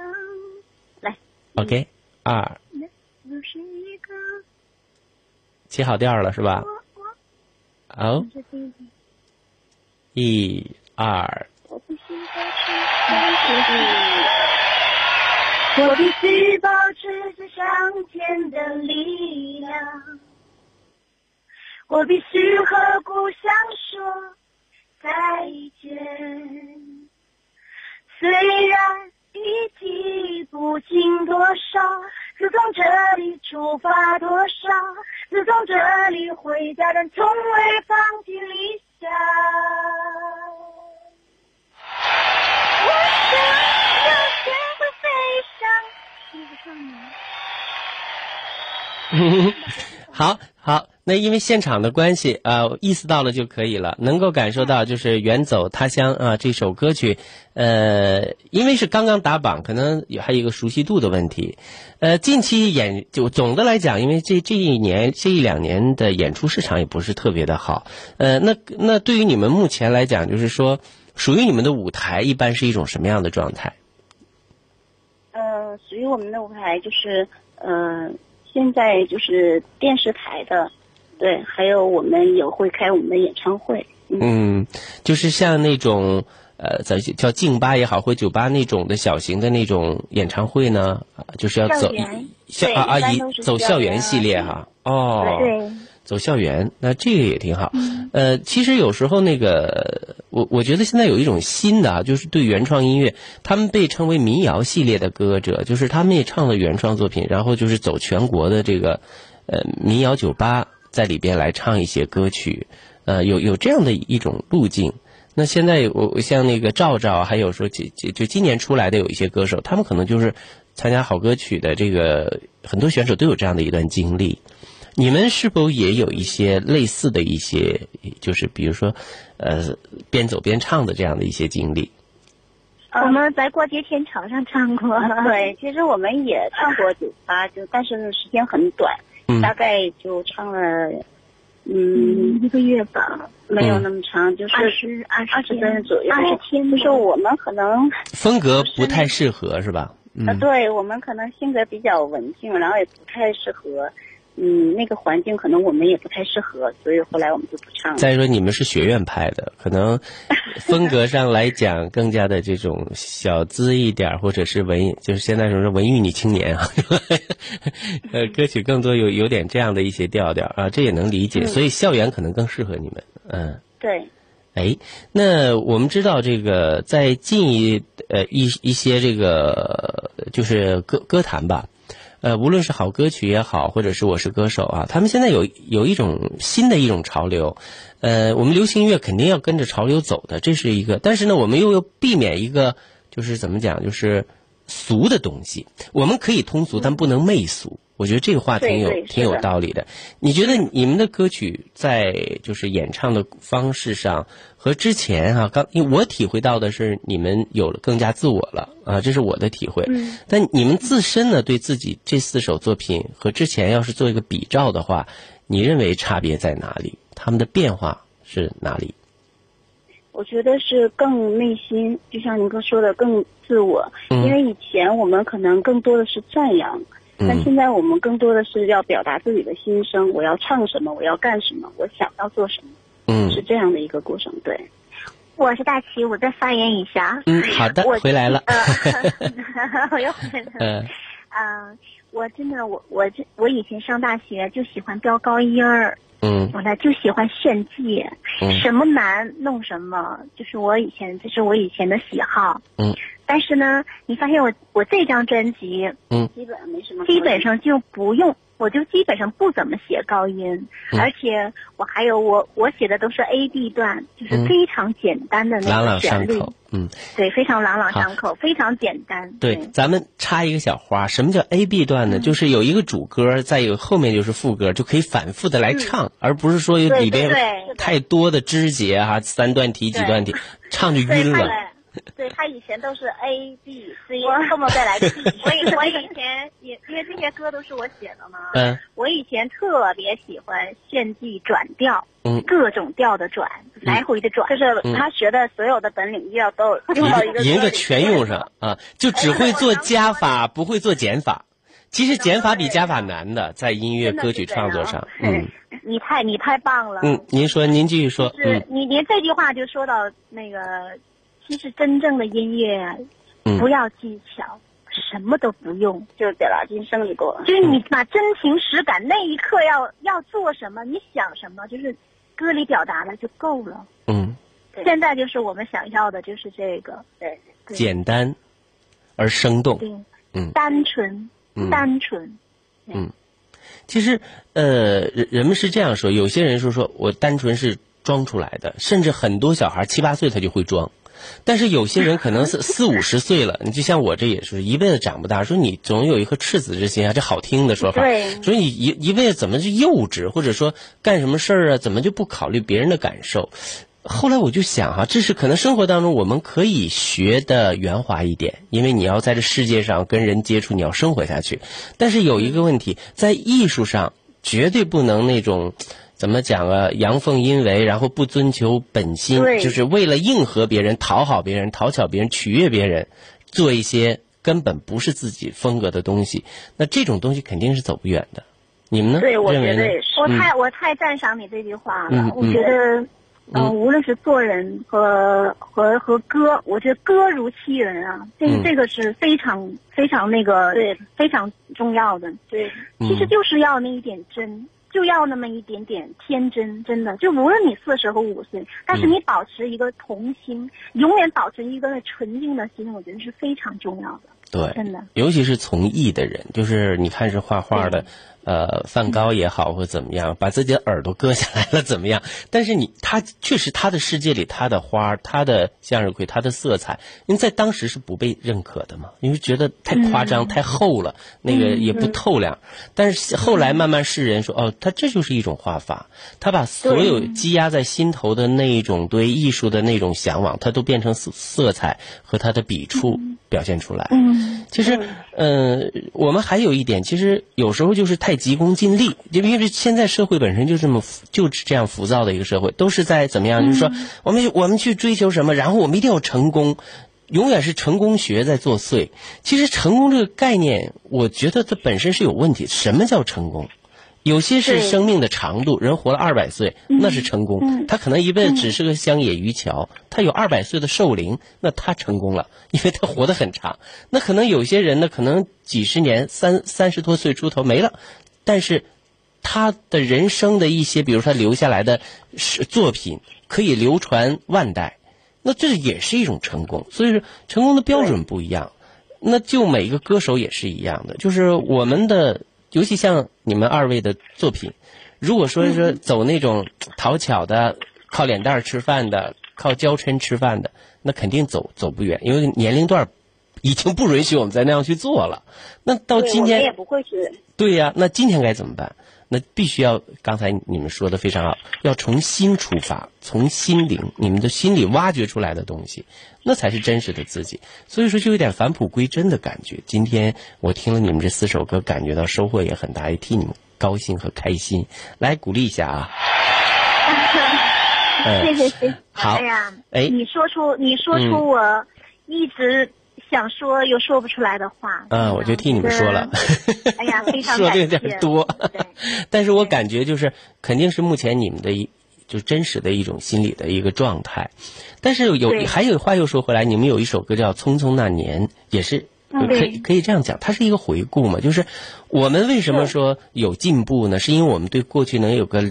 来，OK，二，又是一个起好调了是吧？好，一二，我必须保持着向前的力量，我必须和故乡说再见。虽然已记不清多少自从这里出发多少，自从这里回家，但从未放弃理想。好 <laughs> 好，那因为现场的关系啊、呃意思到了就可以了，能够感受到就是《远走他乡》啊这首歌曲，呃，因为是刚刚打榜，可能也还有一个熟悉度的问题。呃，近期演就总的来讲，因为这这一年这一两年的演出市场也不是特别的好，呃，那那对于你们目前来讲，就是说属于你们的舞台一般是一种什么样的状态？呃，属于我们的舞台就是，呃，现在就是电视台的，对，还有我们有会开我们的演唱会。嗯，就是像那种呃，咱叫静吧也好，或酒吧那种的小型的那种演唱会呢，啊就是要走校啊啊，以一般都是走校园校园系列哈。哦，对，走校园，那这个也挺好。呃，其实有时候那个，我我觉得现在有一种新的啊，就是对原创音乐，他们被称为民谣系列的歌者，就是他们也唱了原创作品，然后就是走全国的这个呃民谣酒吧，在里边来唱一些歌曲，呃，有有这样的一种路径。那现在我我像那个赵赵，还有说就就就今年出来的有一些歌手，他们可能就是参加好歌曲的这个很多选手都有这样的一段经历。你们是否也有一些类似的一些，就是比如说，呃，边走边唱的这样的一些经历？我们在过街天桥上唱过。<laughs> 对，其实我们也唱过酒吧，就但是时间很短，嗯大概就唱了，嗯，一个月吧，没有那么长，就是二十二二十天分左右。二十天就是我们可能风格不太适合是吧？呃，嗯，对我们可能性格比较文静，然后也不太适合，嗯，那个环境可能我们也不太适合，所以后来我们就不唱了。再说你们是学院派的，可能风格上来讲 <laughs> 更加的这种小资一点儿，或者是文，就是现在说是文艺女青年啊，<laughs> 呃，歌曲更多有有点这样的一些调调啊，这也能理解，嗯所以校园可能更适合你们，嗯。对，哎，那我们知道这个在近一呃一一些这个就是歌歌坛吧，呃，无论是好歌曲也好，或者是我是歌手啊，他们现在有有一种新的一种潮流，呃，我们流行音乐肯定要跟着潮流走的，这是一个，但是呢，我们又要避免一个就是怎么讲，就是俗的东西，我们可以通俗，但不能媚俗。我觉得这个话挺有挺有道理的。你觉得你们的歌曲在就是演唱的方式上和之前哈、刚因为我体会到的是你们有了更加自我了啊，这是我的体会。嗯但你们自身呢，对自己这四首作品和之前要是做一个比照的话，你认为差别在哪里？他们的变化是哪里？我觉得是更内心，就像您哥说的更自我，嗯因为以前我们可能更多的是赞扬。但嗯现在我们更多的是要表达自己的心声，我要唱什么，我要干什么，我想要做什么，嗯是这样的一个过程。对，我是大齐，我再发言一下。嗯，好的我，回来了。呃，<laughs> 我又回来了。嗯嗯，我真的，我我这我以前上大学就喜欢飙高音儿，嗯我呢就喜欢炫技，嗯什么难弄什么，就是我以前这是我以前的喜好。嗯但是呢，你发现我我这张专辑，嗯基本上没什么，基本上就不用，我就基本上不怎么写高音，嗯而且我还有我我写的都是 A B 段，就是嗯非常简单的那朗朗个旋律，上口。嗯，对，非常朗朗上口，非常简单。对，咱们插一个小花，什么叫 A B 段嗯呢？就是有一个主歌，再有后面就是副歌，就可以反复的来唱，而不是说有里边太多的枝节啊，三段体几段体，唱就晕了。<laughs> 对他以前都是 A B C，<laughs> 后面再来 D。<laughs> 我以我以前也因为这些歌都是我写的嘛，嗯我以前特别喜欢炫技转调，嗯各种调的转，来回的转，就是嗯他学的所有的本领就要都用到一个您的全用上啊，就只会做加法，不会做减法。其实减法比加法难的，在音乐歌曲创作上。嗯你太你太棒了，嗯，您说，您继续说。是嗯你连这句话就说到那个，其实真正的音乐啊，嗯。不要技巧，什么都不用，就是表达心声里过，就是你把真情实感，那一刻要要做什么，你想什么，就是歌里表达的就够了。嗯，现在就是我们想要的，就是这个，对，对。简单而生动。对，嗯。单纯，嗯。单纯。嗯，其实呃，人人们是这样说，有些人说说我单纯是装出来的，甚至很多小孩七八岁他就会装。但是有些人可能是 <laughs> 四五十岁了，你就像我这也是一辈子长不大。说你总有一颗赤子之心啊，这好听的说法。对说你一一辈子怎么就幼稚，或者说干什么事儿啊，怎么就不考虑别人的感受？后来我就想哈、这是可能生活当中我们可以学的圆滑一点，因为你要在这世界上跟人接触，你要生活下去。但是有一个问题，在艺术上绝对不能那种。怎么讲啊？阳奉阴违，然后不遵求本心，对就是为了应和别人、讨好别人、讨巧别人、取悦别人，做一些根本不是自己风格的东西。那这种东西肯定是走不远的。你们呢？对，我觉得也是。我嗯太我太赞赏你这句话了。嗯我觉得，嗯呃，无论是做人和和和歌，我觉得歌如其人啊，这嗯这个是非常非常那个对非常重要的。对，其实嗯就是要那一点真。就要那么一点点天真，真的，就无论你四十和五岁，但是嗯。你保持一个童心，永远保持一个纯净的心，我觉得是非常重要的。对，真的。尤其是从艺的人，就是你看是画画的，呃，梵高也好或怎么样，把自己的耳朵割下来了怎么样？但是你他确实他的世界里他的花，他的向日葵，他的色彩，因为在当时是不被认可的嘛，因为觉得太夸张、嗯太厚了，那个也不透亮。但是后来慢慢世人说，哦，他这就是一种画法，他把所有积压在心头的那一种对艺术的那种向往，他都变成色色彩和他的笔触表现出来。嗯，其实，呃，我们还有一点，其实有时候就是太急功近利，因为因为现在社会本身就这么浮就是这样浮躁的一个社会，都是在怎么样？就是说，我们我们去追求什么，然后我们一定要成功，永远是成功学在作祟。其实成功这个概念，我觉得它本身是有问题。什么叫成功？有些是生命的长度，人活了二百岁，那是成功。嗯他可能一辈子只是个乡野渔樵，他有二百岁的寿龄，那他成功了，<laughs> 因为他活得很长。那可能有些人呢，可能几十年、三三十多岁出头没了，但是他的人生的一些，比如说他留下来的是作品，可以流传万代，那这也是一种成功。所以说，成功的标准不一样。那就每一个歌手也是一样的，就是我们的，尤其像你们二位的作品，如果说是走那种讨巧的、靠脸蛋儿吃饭的、靠娇嗔吃饭的，那肯定走走不远，因为年龄段儿已经不允许我们再那样去做了。那到今天也不会是。对呀、那今天该怎么办？那必须要刚才你们说的非常好，要从心出发，从心灵，你们的心里挖掘出来的东西，那才是真实的自己。所以说，就有点返璞归真的感觉。今天我听了你们这四首歌，感觉到收获也很大，也替你们高兴和开心。来鼓励一下啊！<laughs> 嗯谢谢谢谢。好哎呀，哎你说出你说嗯出我一直想说又说不出来的话。嗯，我就替你们说了。哎呀，非常 <laughs> 说的有。点多，<laughs> 但是我感觉就是肯定是目前你们的一就真实的一种心理的一个状态。但是有还有话又说回来，你们有一首歌叫《匆匆那年》，也是。嗯可以可以这样讲，它是一个回顾嘛，就是我们为什么说有进步呢？是因为我们对过去能有个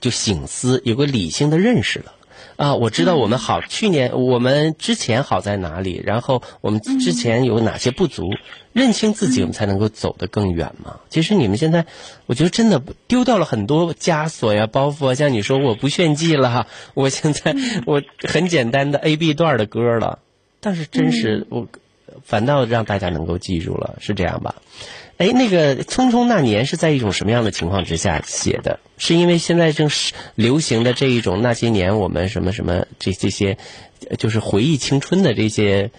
就醒思，有个理性的认识了。啊，我知道我们好，去年我们之前好在哪里，然后我们之前有哪些不足，认清自己，我们才能够走得更远嘛。其实你们现在，我觉得真的丢掉了很多枷锁呀、包袱啊，像你说我不炫技了哈，我现在我很简单的 A B 段的歌了，但是真是我反倒让大家能够记住了，是这样吧？哎，那个《匆匆那年》是在一种什么样的情况之下写的？是因为现在正是流行的这一种那些年我们什么什么这这些，呃就是回忆青春的这些，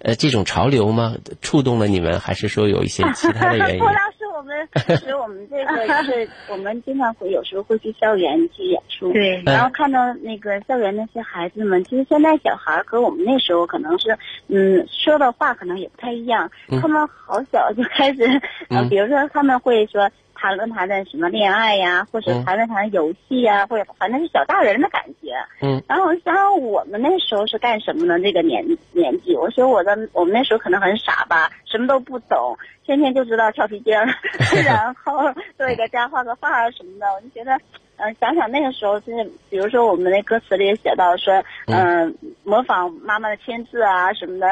呃，这种潮流吗？触动了你们，还是说有一些其他的原因？郭老师我们，其实我们这个就是我们经常会有时候会去校园去演出，对。嗯然后看到那个校园那些孩子们，其实现在小孩儿和我们那时候可能是，嗯，说的话可能也不太一样，嗯。他们好小就开始，呃，嗯。比如说他们会说。谈论谈论什么恋爱呀，或者嗯谈论谈论游戏呀，或者反正是小大人的感觉。嗯然后我想想我们那时候是干什么呢？这个年年纪，我说我的我们那时候可能很傻吧，什么都不懂，天天就知道跳皮筋儿，<laughs> 然后做一个家画个画儿什么的。我就觉得，嗯、想想那个时候，就是比如说我们那歌词里也写到说，嗯、模仿妈妈的签字啊什么的，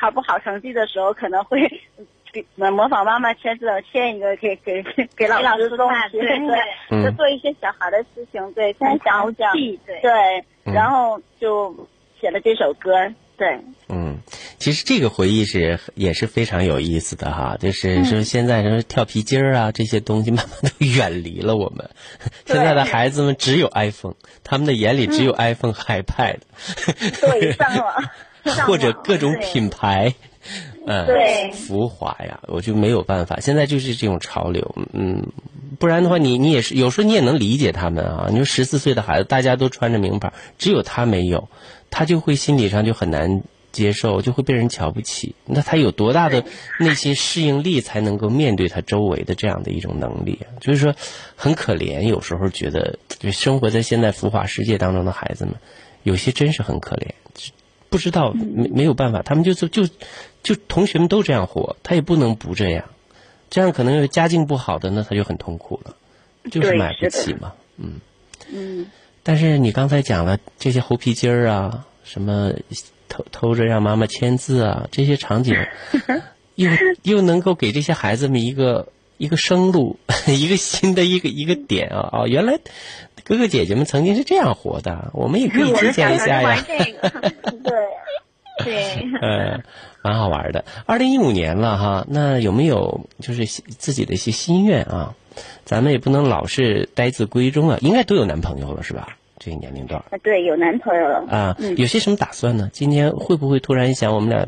考不好成绩的时候可能会。比模仿妈妈签字，签一个给给给老师东西，<laughs> 对嗯。就做一些小孩的事情，对，现在想想，对。对，嗯。然后就写了这首歌，对，嗯，其实这个回忆是也是非常有意思的哈，就是说现在说跳皮筋儿啊这些东西慢慢都 <laughs> 远离了我们，现在的孩子们只有 iPhone，他们的眼里只有 iPhone 和 iPad，对，上网，上 <laughs> 或者网各种对。品牌，呃对，浮华呀，我就没有办法。现在就是这种潮流，嗯，不然的话，你你也是有时候你也能理解他们啊。你说十四岁的孩子，大家都穿着名牌，只有他没有，他就会心理上就很难接受，就会被人瞧不起。那他有多大的内心适应力，才能够面对他周围的这样的一种能力啊？就是说，很可怜。有时候觉得，就生活在现在浮华世界当中的孩子们，有些真是很可怜。不知道没没有办法，他们就就就就同学们都这样活，他也不能不这样，这样可能有家境不好的，那他就很痛苦了，就是买不起嘛，嗯。嗯，但是你刚才讲了这些猴皮筋儿啊，什么偷偷着让妈妈签字啊，这些场景，<laughs> 又又能够给这些孩子们一个一个生路，<laughs> 一个新的一个一个点啊啊！原来哥哥姐姐们曾经是这样活的，我们也可以借鉴一下呀。这个，<laughs> 对，对，呃，蛮好玩的。二零一五年了哈，那有没有就是自己的一些心愿啊？咱们也不能老是待字闺中啊，应该都有男朋友了是吧？这个年龄段啊对，有男朋友了，啊，嗯有些什么打算呢？今年会不会突然想我们俩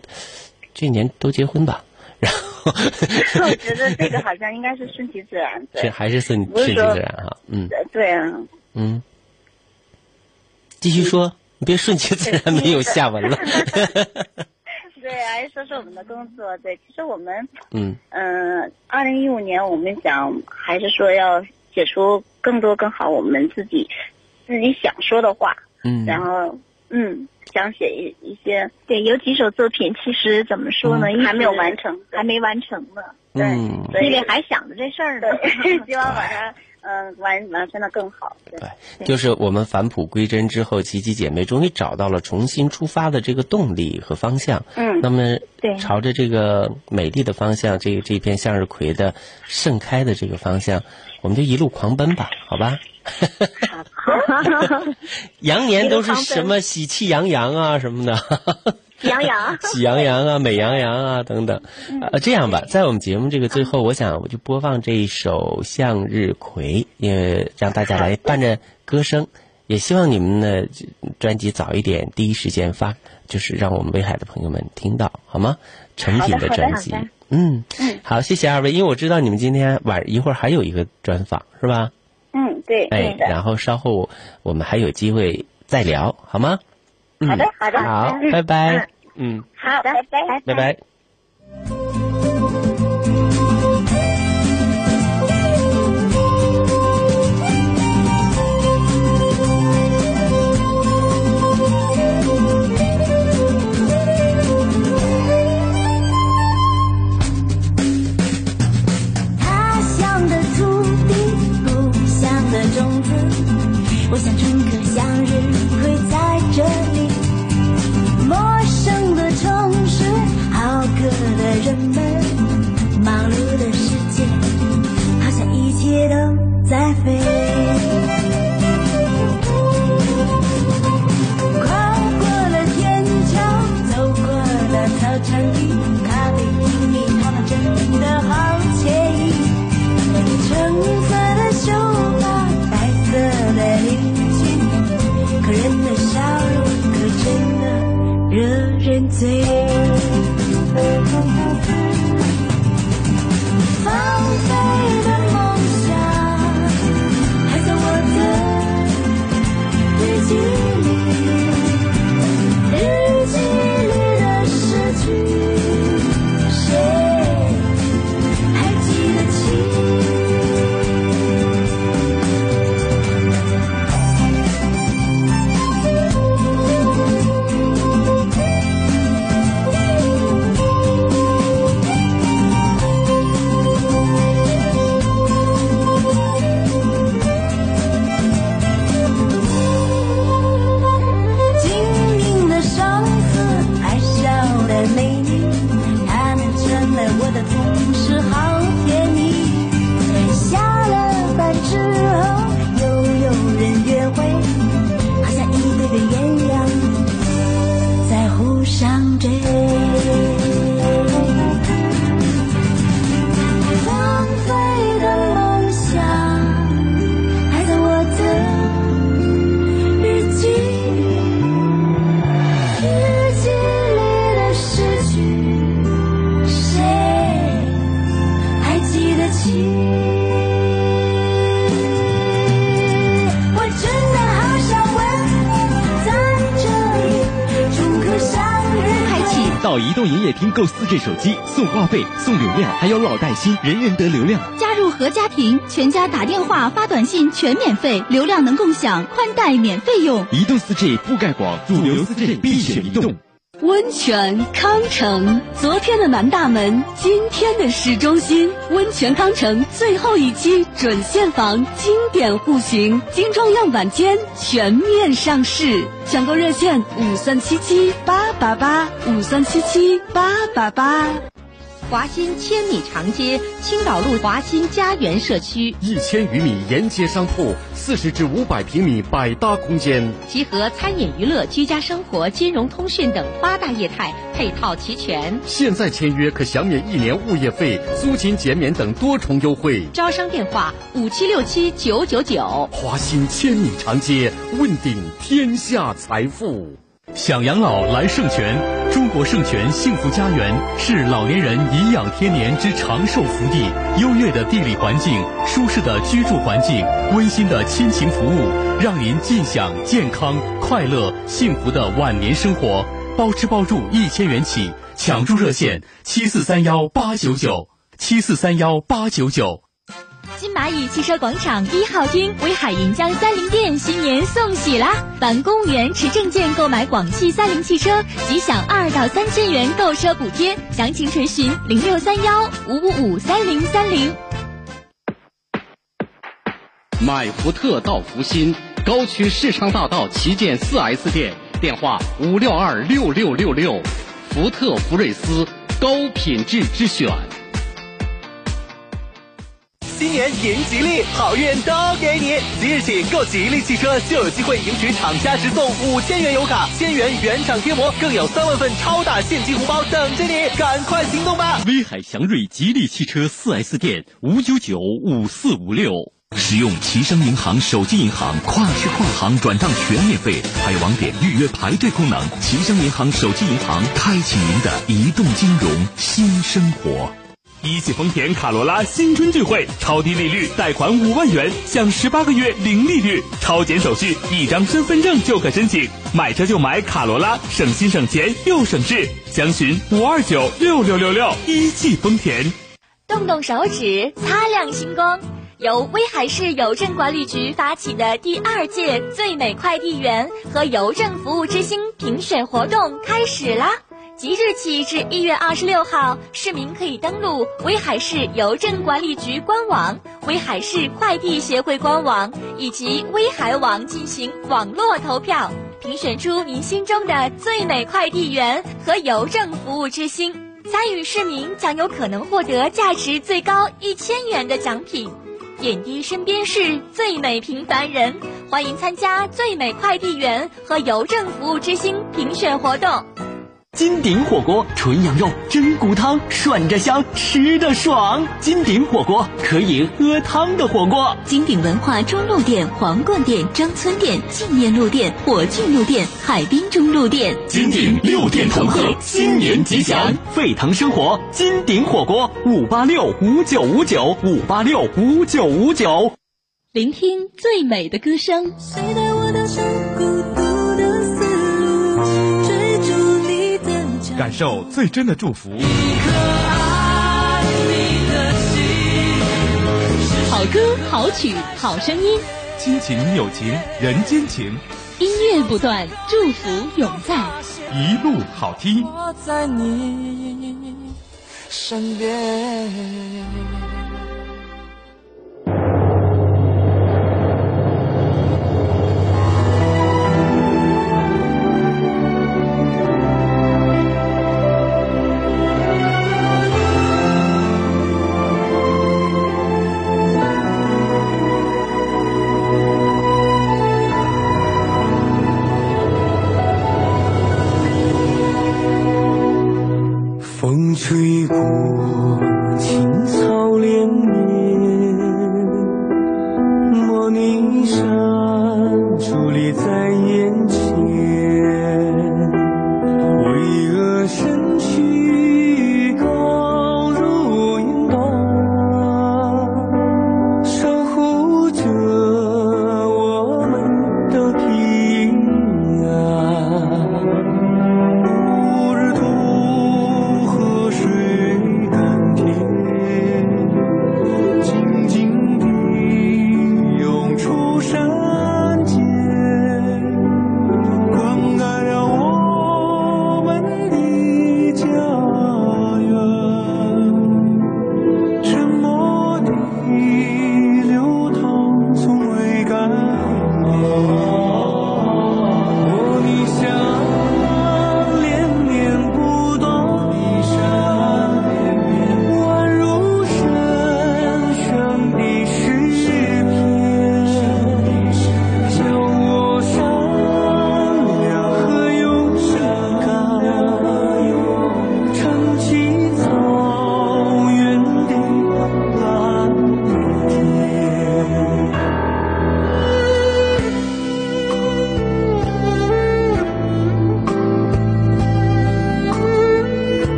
这年都结婚吧？<laughs> 然后 <laughs> 我觉得这个好像应该是顺其自然，对是，还是顺顺其自然哈？嗯对啊，嗯，继续说，你别顺其自然，没有下文了。<laughs> 对，还是说说我们的工作。对，其实我们，嗯嗯，二零一五年我们想还是说要写出更多更好我们自己自己想说的话，嗯然后嗯，想写一一些对，有几首作品其实怎么说呢，还没有完成，还没完成呢。对，嗯所以还想着这事儿呢，<laughs> 希望把它嗯完完成的更好。对，就是我们返璞归真之后，琪琪姐妹终于找到了重新出发的这个动力和方向。嗯那么对朝着这个美丽的方向，这这片向日葵的盛开的这个方向，我们就一路狂奔吧，好吧？<laughs> <laughs> 羊年都是什么喜气洋洋啊什么的，羊羊，<laughs> 喜羊羊啊，美羊羊啊等等。呃，这样吧，在我们节目这个最后，我想我就播放这一首《向日葵》，也让大家来伴着歌声。也希望你们的专辑早一点，第一时间发，就是让我们威海的朋友们听到，好吗？成品的专辑。嗯，好，谢谢二位，因为我知道你们今天晚一会儿还有一个专访，是吧？嗯，对，哎。然后稍后我们还有机会再聊，好吗？嗯好的好的。好嗯，拜拜，嗯，好的，拜拜，拜拜。人们忙碌的世界，好像一切都在飞。开启到移动营业厅购 4G 手机，送话费、送流量，还有老带新，人人得流量。加入合家庭，全家打电话、发短信全免费，流量能共享，宽带免费用。移动 4G 覆盖广，主流 4G，必选移动。温泉康城，昨天的南大门，今天的市中心。温泉康城最后一期准现房经典户型精装样板间全面上市，抢购热线五三七七八八八五三七七八八八。华新千米长街青岛路华新家园社区，一千余米沿街商铺，四十至五百平米百搭空间，集合餐饮、娱乐、居家生活、金融、通讯等八大业态，配套齐全。现在签约可享免一年物业费、租金减免等多重优惠。招商电话：五七六七九九九。华新千米长街，问鼎天下财富。想养老来圣泉，中国圣泉幸福家园是老年人颐养天年之长寿福地。优越的地理环境、舒适的居住环境、温馨的亲情服务，让您尽享健康、快乐、幸福的晚年生活。包吃包住一千元起，抢注热线七四三幺八九九七四三幺八九九。金蚂蚁汽车广场一号厅威海银江三菱店新年送喜啦！凡公务员持证件购买广汽三菱汽车，即享二到三千元购车补贴。详情垂询零六三幺五五五三零三零。买福特到福新，高区市昌大道旗舰四 S 店，电话五六二六六六六。福特福睿斯，高品质之选。新年迎吉利，好运都给你！即日起购吉利汽车就有机会赢取厂家直送五千元油卡、千元原厂贴膜，更有三万份超大现金红包等着你，赶快行动吧！威海祥瑞吉利汽车四 S 店五九九五四五六。使用齐商银行手机银行，跨区跨行转账全免费，还有网点预约排队功能。齐商银行手机银行，开启您的移动金融新生活。一汽丰田卡罗拉新春聚会，超低利率贷款五万元，享十八个月零利率，超简手续，一张身份证就可申请。买车就买卡罗拉，省心省钱又省事。详询五二九六六六六。一汽丰田。动动手指，擦亮星光。由威海市邮政管理局发起的第二届最美快递员和邮政服务之星评选活动开始啦！即日起至一月二十六号，市民可以登录威海市邮政管理局官网、威海市快递协会官网以及威海网进行网络投票，评选出您心中的最美快递员和邮政服务之星。参与市民将有可能获得价值最高一千元的奖品。点滴身边事，最美平凡人，欢迎参加最美快递员和邮政服务之星评选活动。金鼎火锅，纯羊肉，真骨汤，涮着香，吃的爽。金鼎火锅可以喝汤的火锅。金鼎文化中路店、皇冠店、张村店、纪念路店、火炬路店、海滨中路店。金鼎六店同贺，新年吉祥。沸腾生活，金鼎火锅，五八六五九五九五八六五九五九。聆听最美的歌声。感受最真的祝福。好歌、好曲、好声音，亲情、友情、人间情，音乐不断，祝福永在。一路好听。我在你身边。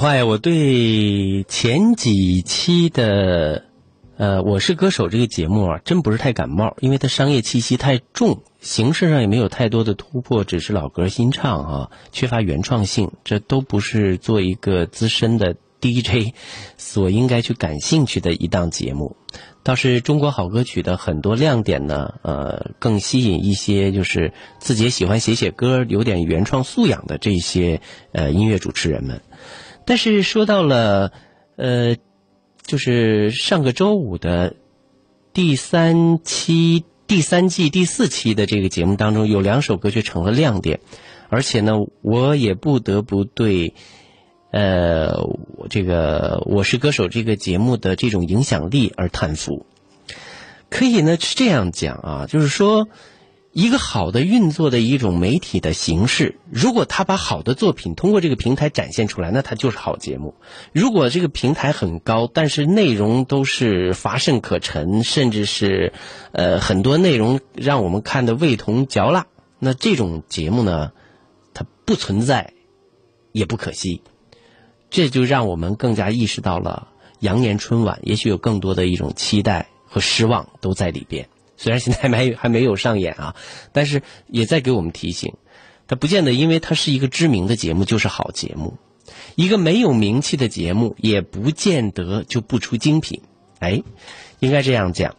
话呀，我对前几期的呃《我是歌手》这个节目啊，真不是太感冒，因为它商业气息太重，形式上也没有太多的突破，只是老歌新唱啊，缺乏原创性，这都不是做一个资深的 <laughs> DJ 所应该去感兴趣的一档节目。倒是中国好歌曲的很多亮点呢，呃，更吸引一些就是自己也喜欢写写歌、有点原创素养的这些呃音乐主持人们。但是说到了，呃，就是上个周五的第三期、第三季第四期的这个节目当中，有两首歌却成了亮点，而且呢，我也不得不对，呃，我这个《我是歌手》这个节目的这种影响力而叹服。可以呢是这样讲啊，就是说。一个好的运作的一种媒体的形式，如果他把好的作品通过这个平台展现出来，那它就是好节目。如果这个平台很高，但是内容都是乏甚可陈，甚至是呃很多内容让我们看的味同嚼蜡，那这种节目呢，它不存在，也不可惜。这就让我们更加意识到了羊年春晚，也许有更多的一种期待和失望都在里边。虽然现在还没还没有上演啊，但是也在给我们提醒，它不见得因为它是一个知名的节目就是好节目，一个没有名气的节目也不见得就不出精品。哎，应该这样讲。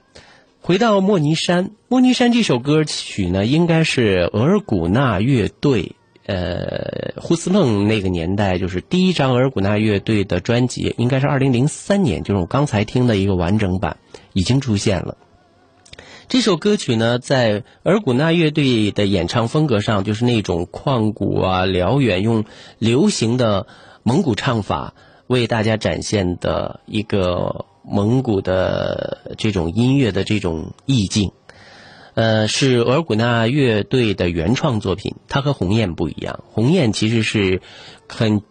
回到莫尼山，莫尼山这首歌曲呢，应该是额尔古纳乐队，呃，呼斯梦那个年代就是第一张额尔古纳乐队的专辑，应该是二零零三年，就是我刚才听的一个完整版已经出现了。这首歌曲呢，在尔古纳乐队的演唱风格上，就是那种旷古啊、辽远，用流行的蒙古唱法为大家展现的一个蒙古的这种音乐的这种意境。呃，是额尔古纳乐队的原创作品，它和鸿雁不一样。鸿雁其实是很。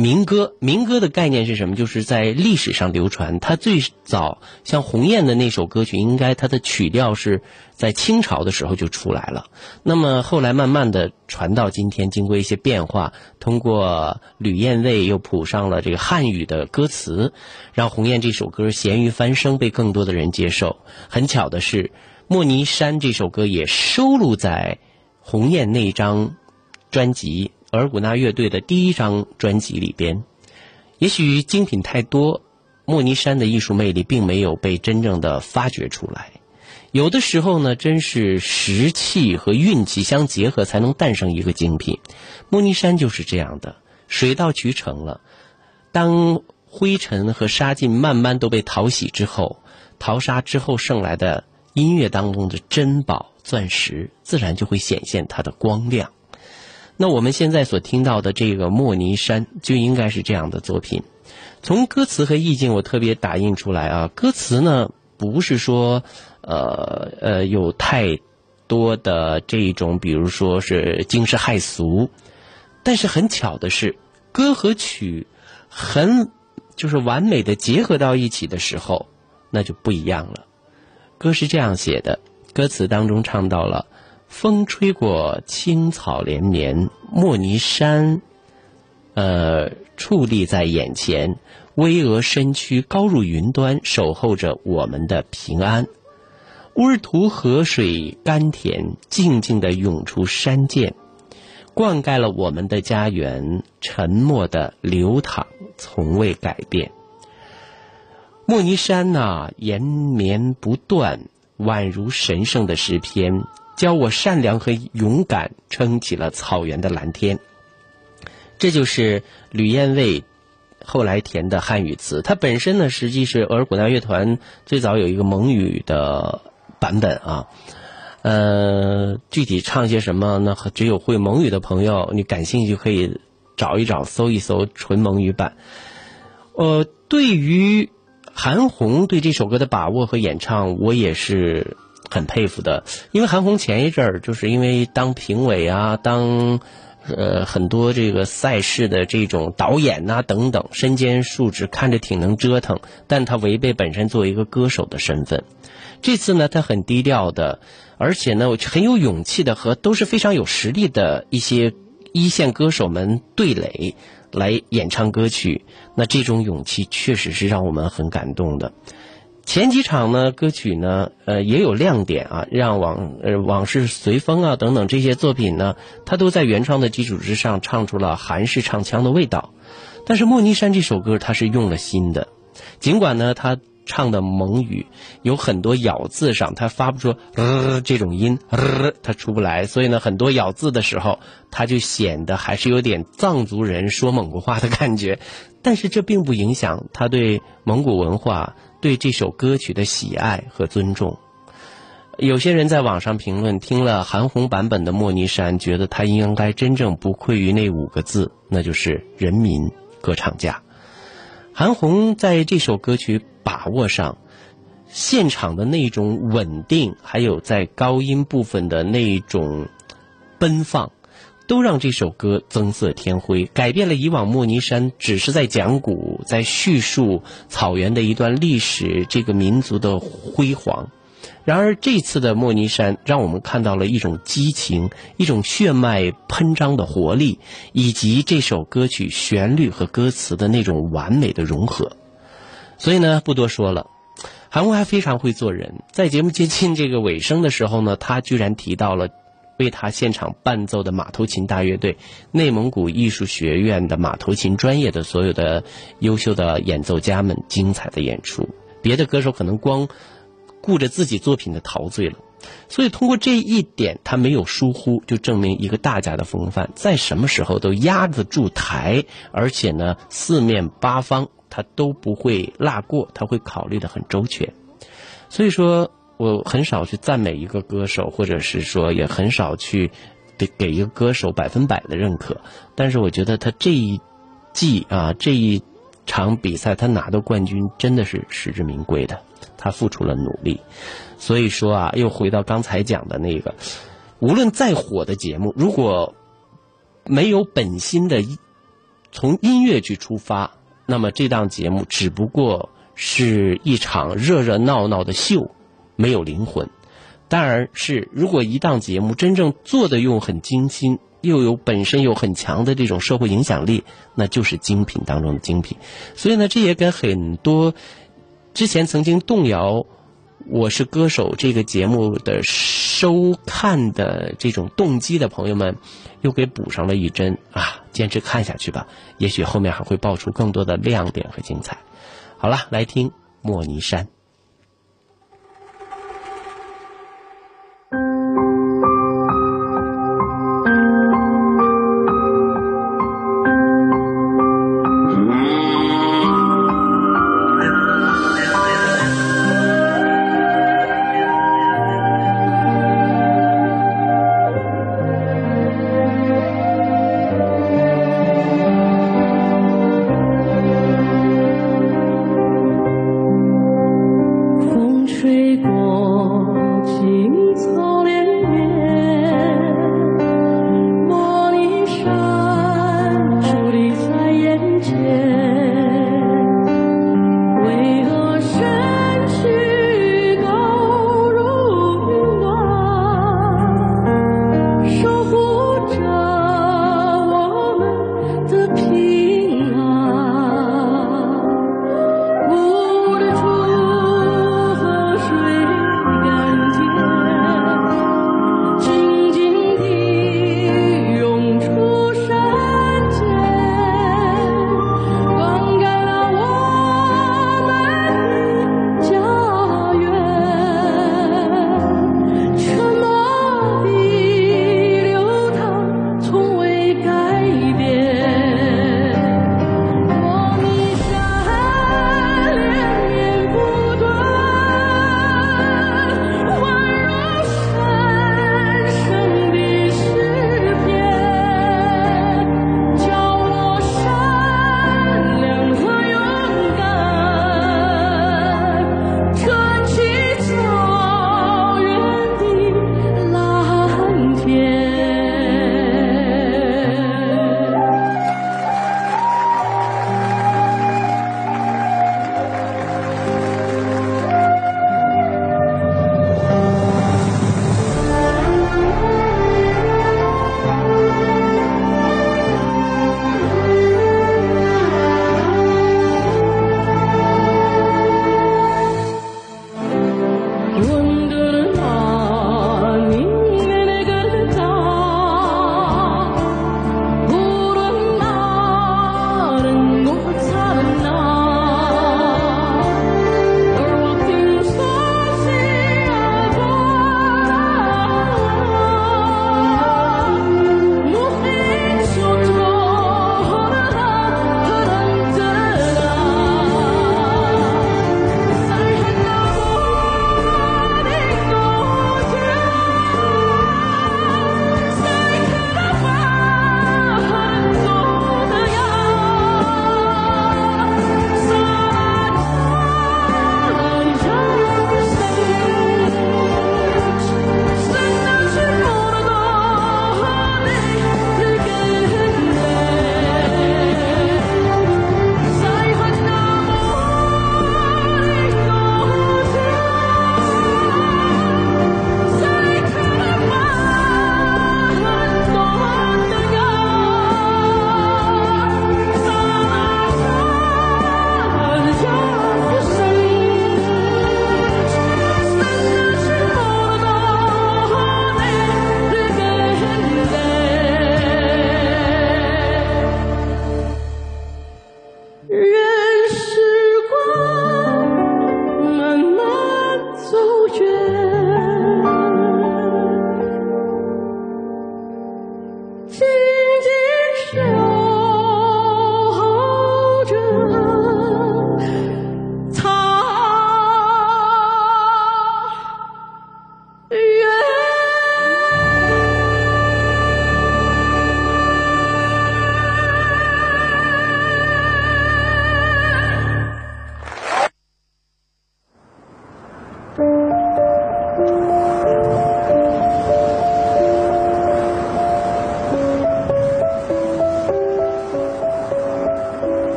民歌，民歌的概念是什么？就是在历史上流传。它最早像鸿雁的那首歌曲，应该它的曲调是在清朝的时候就出来了。那么后来慢慢的传到今天，经过一些变化，通过吕燕卫又谱上了这个汉语的歌词，让鸿雁这首歌咸鱼翻身，被更多的人接受。很巧的是，莫尼山这首歌也收录在鸿雁那张专辑。尔古纳乐队的第一张专辑里边，也许精品太多，莫尼山的艺术魅力并没有被真正的发掘出来。有的时候呢，真是时气和运气相结合，才能诞生一个精品。莫尼山就是这样的，水到渠成了。当灰尘和沙烬慢慢都被淘洗之后，淘沙之后剩来的音乐当中的珍宝钻石，自然就会显现它的光亮。那我们现在所听到的这个莫尼山就应该是这样的作品，从歌词和意境，我特别打印出来啊。歌词呢，不是说呃呃有太多的这种，比如说是惊世骇俗，但是很巧的是，歌和曲很就是完美的结合到一起的时候，那就不一样了。歌是这样写的，歌词当中唱到了。风吹过青草连绵，莫尼山，呃，矗立在眼前，巍峨身躯高入云端，守候着我们的平安。乌日图河水甘甜，静静地涌出山涧，灌溉了我们的家园，沉默地流淌，从未改变。莫尼山呐，延绵不断，宛如神圣的诗篇。教我善良和勇敢，撑起了草原的蓝天。这就是吕燕卫后来填的汉语词。它本身呢，实际是额尔古纳乐团最早有一个蒙语的版本啊。呃，具体唱些什么呢？只有会蒙语的朋友，你感兴趣可以找一找，搜一搜纯蒙语版。呃，对于韩红对这首歌的把握和演唱，我也是。很佩服的，因为韩红前一阵儿就是因为当评委啊，当呃很多这个赛事的这种导演呐等等，身兼数职，看着挺能折腾，但他违背本身作为一个歌手的身份。这次呢，他很低调的，而且呢很有勇气的和都是非常有实力的一些一线歌手们对垒来演唱歌曲，那这种勇气确实是让我们很感动的。前几场呢，歌曲呢，呃，也有亮点啊，让往呃往事随风啊等等这些作品呢，它都在原创的基础之上唱出了韩式唱腔的味道。但是莫尼山这首歌它是用了心的，尽管呢他唱的蒙语有很多咬字上他发不出呃这种音，呃他出不来，所以呢很多咬字的时候他就显得还是有点藏族人说蒙古话的感觉。但是这并不影响他对蒙古文化。对这首歌曲的喜爱和尊重，有些人在网上评论，听了韩红版本的《莫尼山》，觉得他应该真正不愧于那五个字，那就是人民歌唱家。韩红在这首歌曲把握上，现场的那种稳定，还有在高音部分的那种奔放。都让这首歌增色添辉，改变了以往莫尼山只是在讲古，在叙述草原的一段历史，这个民族的辉煌。然而这次的莫尼山，让我们看到了一种激情，一种血脉喷张的活力，以及这首歌曲旋律和歌词的那种完美的融合。所以呢，不多说了。韩国还非常会做人，在节目接近这个尾声的时候呢，他居然提到了。为他现场伴奏的马头琴大乐队，内蒙古艺术学院的马头琴专业的所有的优秀的演奏家们精彩的演出，别的歌手可能光顾着自己作品的陶醉了，所以通过这一点，他没有疏忽，就证明一个大家的风范，在什么时候都压得住台，而且呢，四面八方他都不会落过，他会考虑的很周全，所以说。我很少去赞美一个歌手，或者是说也很少去给给一个歌手百分百的认可。但是我觉得他这一季啊，这一场比赛他拿到冠军真的是实至名归的，他付出了努力。所以说啊，又回到刚才讲的那个，无论再火的节目，如果没有本心的从音乐去出发，那么这档节目只不过是一场热热闹闹的秀。没有灵魂，当然是如果一档节目真正做的又很精心，又有本身有很强的这种社会影响力，那就是精品当中的精品。所以呢，这也给很多之前曾经动摇《我是歌手》这个节目的收看的这种动机的朋友们，又给补上了一针啊！坚持看下去吧，也许后面还会爆出更多的亮点和精彩。好了，来听莫尼山。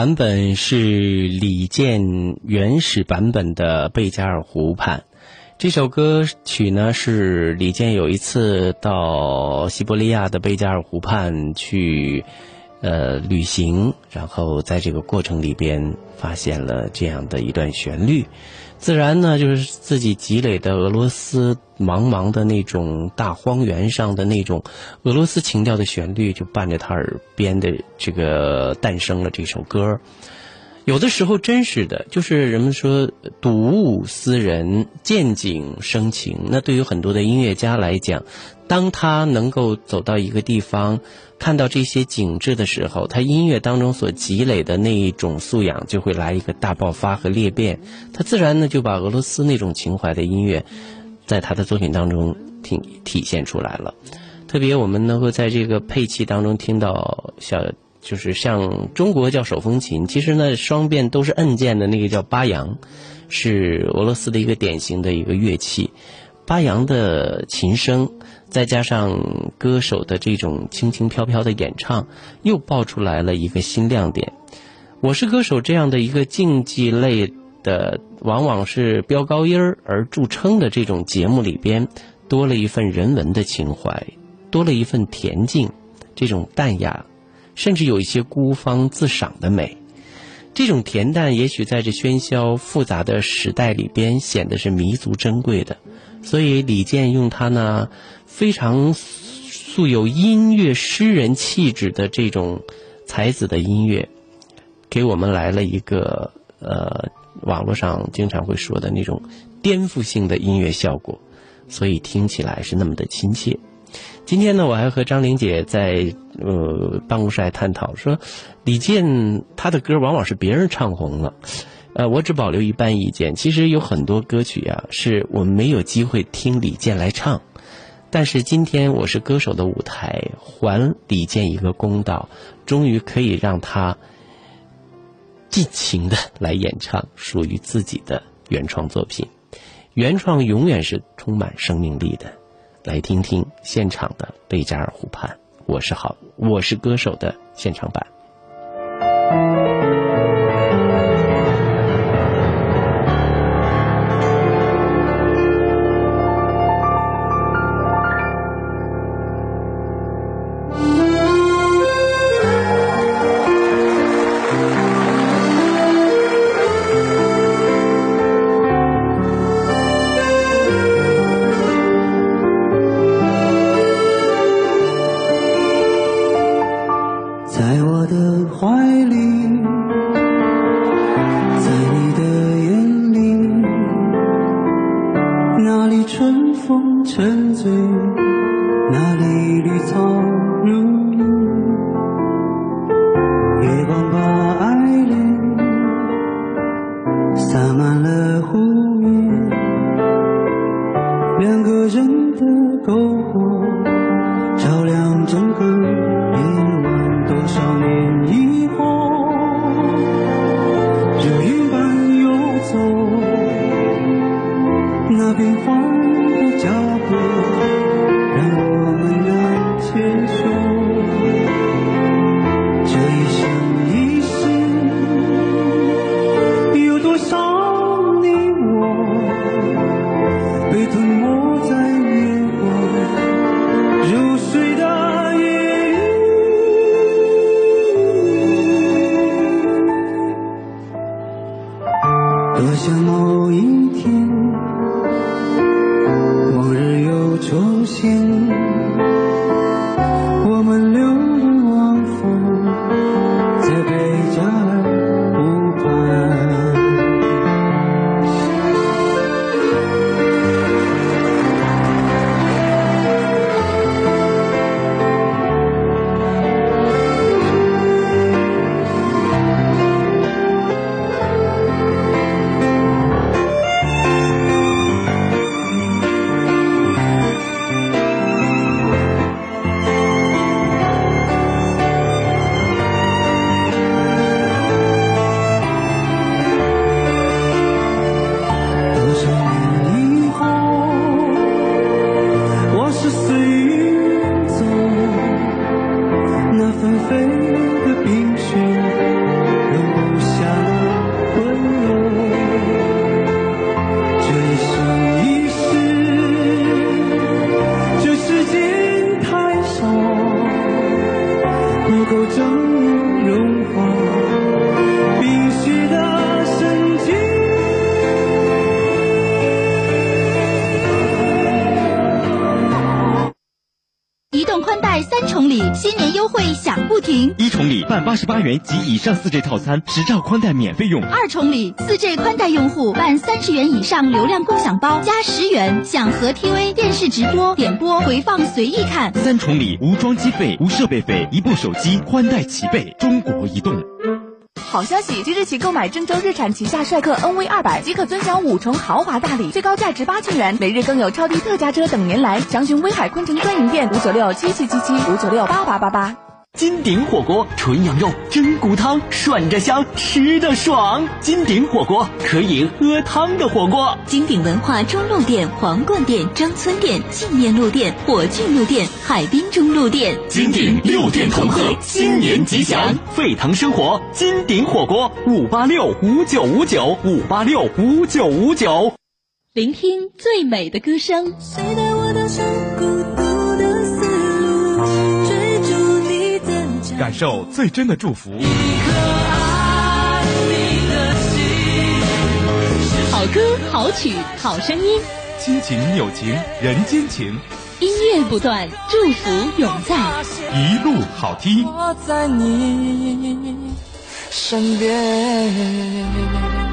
版本是李健原始版本的《贝加尔湖畔》。这首歌曲呢是李健有一次到西伯利亚的贝加尔湖畔去呃旅行，然后在这个过程里边发现了这样的一段旋律。自然呢，就是自己积累的俄罗斯茫茫的那种大荒原上的那种俄罗斯情调的旋律，就伴着他耳边的这个诞生了这首歌。有的时候真是的，就是人们说睹物思人，见景生情。那对于很多的音乐家来讲，当他能够走到一个地方，看到这些景致的时候，他音乐当中所积累的那一种素养就会来一个大爆发和裂变。他自然呢就把俄罗斯那种情怀的音乐，在他的作品当中体体现出来了。特别我们能够在这个配器当中听到小。就是像中国叫手风琴，其实呢双边都是按键的那个叫巴扬，是俄罗斯的一个典型的一个乐器。巴扬的琴声，再加上歌手的这种轻轻飘飘的演唱，又爆出来了一个新亮点。我是歌手这样的一个竞技类的，往往是飙高音儿而著称的这种节目里边，多了一份人文的情怀，多了一份恬静，这种淡雅。甚至有一些孤芳自赏的美，这种恬淡也许在这喧嚣复杂的时代里边显得是弥足珍贵的。所以李健用他呢非常素有音乐诗人气质的这种才子的音乐，给我们来了一个呃网络上经常会说的那种颠覆性的音乐效果，所以听起来是那么的亲切。今天呢，我还和张玲姐在呃办公室还探讨说，李健他的歌往往是别人唱红了，呃，我只保留一半意见。其实有很多歌曲啊，是我们没有机会听李健来唱，但是今天我是歌手的舞台，还李健一个公道，终于可以让他尽情的来演唱属于自己的原创作品。原创永远是充满生命力的。来听听现场的《贝加尔湖畔》，我是好，我是歌手的现场版。礼，新年优惠享不停。一重礼办八十八元及以上四 G 套餐，十兆宽带免费用。二重礼，四 G 宽带用户办三十元以上流量共享包加十元，享和 TV 电视直播、点播、回放随意看。三重礼无装机费、无设备费，一部手机宽带齐备。中国移动。好消息！即日起购买郑州日产旗下帅客 NV 二百，即可尊享五重豪华大礼，最高价值八千元，每日更有超低特价车等您来。详询威海昆城专营店五九六七七七七五九六八八八八。金鼎火锅，纯羊肉，真骨汤，涮着香，吃的爽。金鼎火锅可以喝汤的火锅。金鼎文化中路店、皇冠店、张村店、纪念路店、火炬路店、海滨中路店。金鼎六店同贺，新年吉祥。沸腾生活，金鼎火锅，五八六五九五九五八六五九五九。聆听最美的歌声。感受最真的祝福。好歌、好曲、好声音，亲情、友情、人间情，音乐不断，祝福永在。一路好听。我在你身边。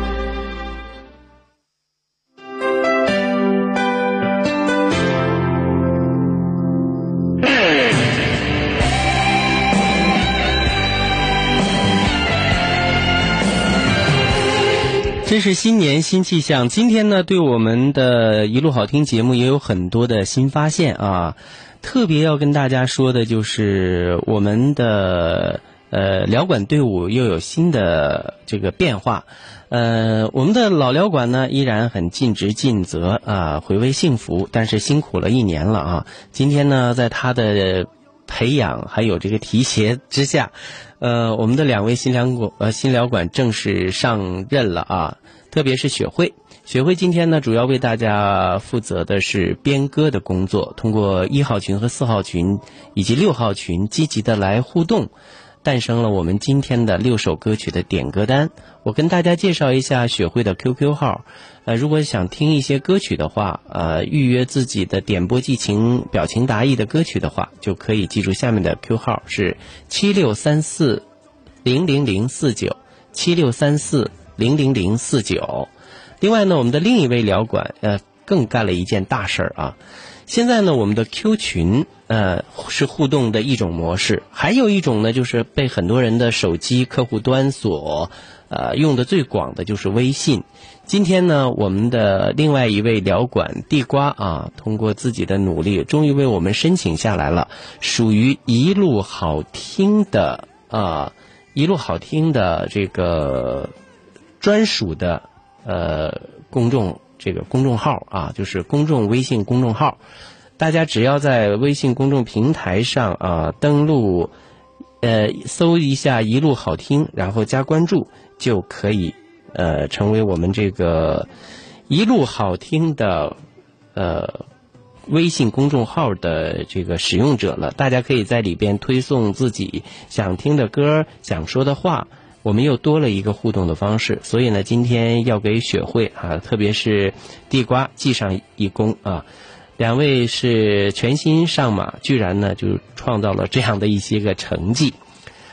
这是新年新气象。今天呢，对我们的一路好听节目也有很多的新发现啊。特别要跟大家说的就是我们的呃辽管队伍又有新的这个变化。呃，我们的老辽管呢依然很尽职尽责啊，回味幸福，但是辛苦了一年了啊。今天呢，在他的培养还有这个提携之下，呃，我们的两位新疗管呃新疗管正式上任了啊。特别是雪慧，雪慧今天呢主要为大家负责的是编歌的工作，通过一号群和四号群以及六号群积极的来互动，诞生了我们今天的六首歌曲的点歌单。我跟大家介绍一下雪慧的 QQ 号，呃，如果想听一些歌曲的话，呃，预约自己的点播寄情表情达意的歌曲的话，就可以记住下面的 Q 号是七六三四零零零四九七六三四。零零零四九，另外呢，我们的另一位聊管呃更干了一件大事儿啊！现在呢，我们的 Q 群呃是互动的一种模式，还有一种呢，就是被很多人的手机客户端所呃用的最广的就是微信。今天呢，我们的另外一位聊管地瓜啊，通过自己的努力，终于为我们申请下来了，属于一路好听的啊，一路好听的这个。专属的呃公众这个公众号啊，就是公众微信公众号，大家只要在微信公众平台上啊登录，呃搜一下一路好听，然后加关注，就可以呃成为我们这个一路好听的呃微信公众号的这个使用者了。大家可以在里边推送自己想听的歌、想说的话。我们又多了一个互动的方式，所以呢，今天要给雪慧啊，特别是地瓜记上一功啊。两位是全新上马，居然呢就创造了这样的一些个成绩。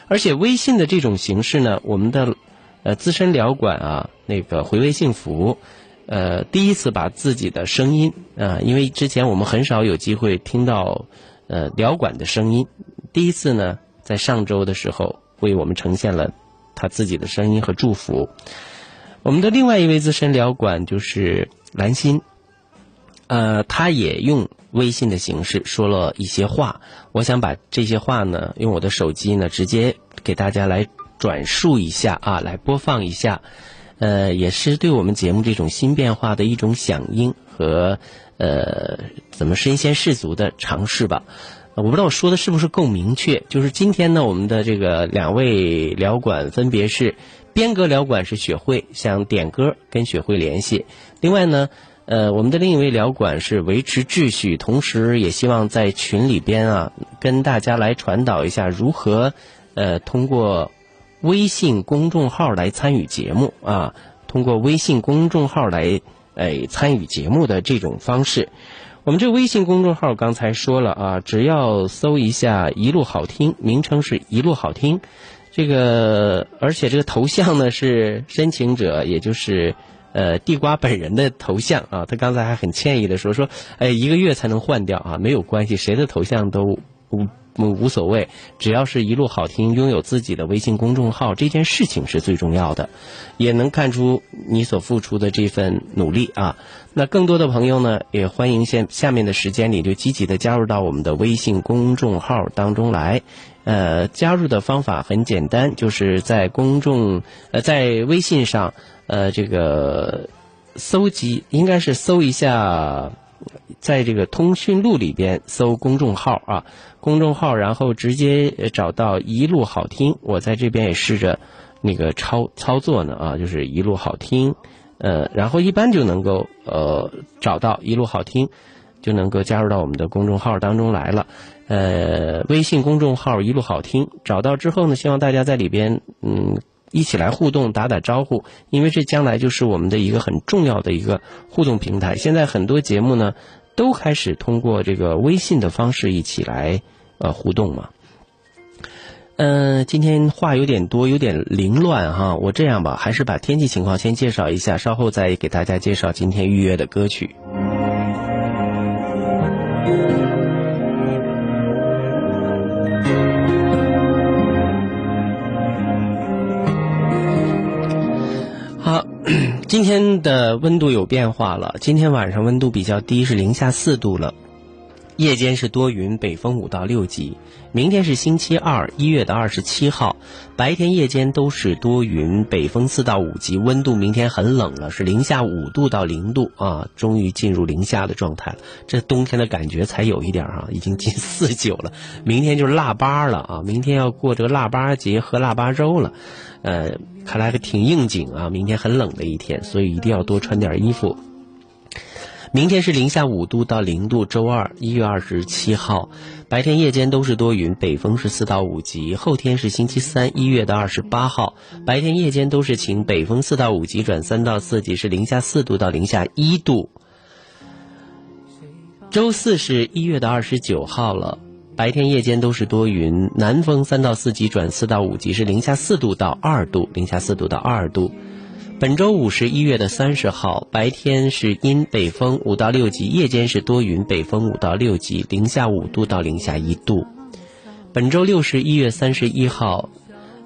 而且微信的这种形式呢，我们的呃资深聊馆啊，那个回味幸福，呃，第一次把自己的声音啊，因为之前我们很少有机会听到呃聊馆的声音，第一次呢在上周的时候为我们呈现了。他自己的声音和祝福。我们的另外一位资深辽管就是兰心，呃，他也用微信的形式说了一些话。我想把这些话呢，用我的手机呢，直接给大家来转述一下啊，来播放一下。呃，也是对我们节目这种新变化的一种响应和呃，怎么身先士卒的尝试吧。我不知道我说的是不是够明确。就是今天呢，我们的这个两位聊管分别是编歌聊管是雪慧，想点歌跟雪慧联系。另外呢，呃，我们的另一位聊管是维持秩序，同时也希望在群里边啊，跟大家来传导一下如何呃通过微信公众号来参与节目啊，通过微信公众号来哎参与节目的这种方式。我们这个微信公众号刚才说了啊，只要搜一下“一路好听”，名称是一路好听，这个而且这个头像呢是申请者，也就是呃地瓜本人的头像啊。他刚才还很歉意的说说，哎，一个月才能换掉啊，没有关系，谁的头像都无无所谓，只要是一路好听，拥有自己的微信公众号，这件事情是最重要的，也能看出你所付出的这份努力啊。那更多的朋友呢，也欢迎下下面的时间里就积极的加入到我们的微信公众号当中来。呃，加入的方法很简单，就是在公众呃在微信上呃这个搜集，应该是搜一下，在这个通讯录里边搜公众号啊，公众号，然后直接找到一路好听。我在这边也试着那个操操作呢啊，就是一路好听。呃，然后一般就能够呃找到一路好听，就能够加入到我们的公众号当中来了。呃，微信公众号一路好听，找到之后呢，希望大家在里边嗯一起来互动，打打招呼，因为这将来就是我们的一个很重要的一个互动平台。现在很多节目呢都开始通过这个微信的方式一起来呃互动嘛。嗯，今天话有点多，有点凌乱哈。我这样吧，还是把天气情况先介绍一下，稍后再给大家介绍今天预约的歌曲。<clears throat> 今天的温度有变化了，今天晚上温度比较低，是零下四度了。夜间是多云，北风五到六级。明天是星期二，一月的二十七号，白天夜间都是多云，北风四到五级，温度明天很冷了，是零下五度到零度啊，终于进入零下的状态了。这冬天的感觉才有一点啊，已经近四九了。明天就是腊八了啊，明天要过这个腊八节，喝腊八粥了。呃，看来还挺应景啊，明天很冷的一天，所以一定要多穿点衣服。明天是零下五度到零度，周二一月二十七号，白天夜间都是多云，北风是四到五级。后天是星期三一月的二十八号，白天夜间都是晴，北风四到五级转三到四级，是零下四度到零下一度。周四是一月的二十九号了，白天夜间都是多云，南风三到四级转四到五级，是零下四度到二度，零下四度到二度。本周五是一月的三十号，白天是阴，北风五到六级，夜间是多云，北风五到六级，零下五度到零下一度。本周六是一月三十一号，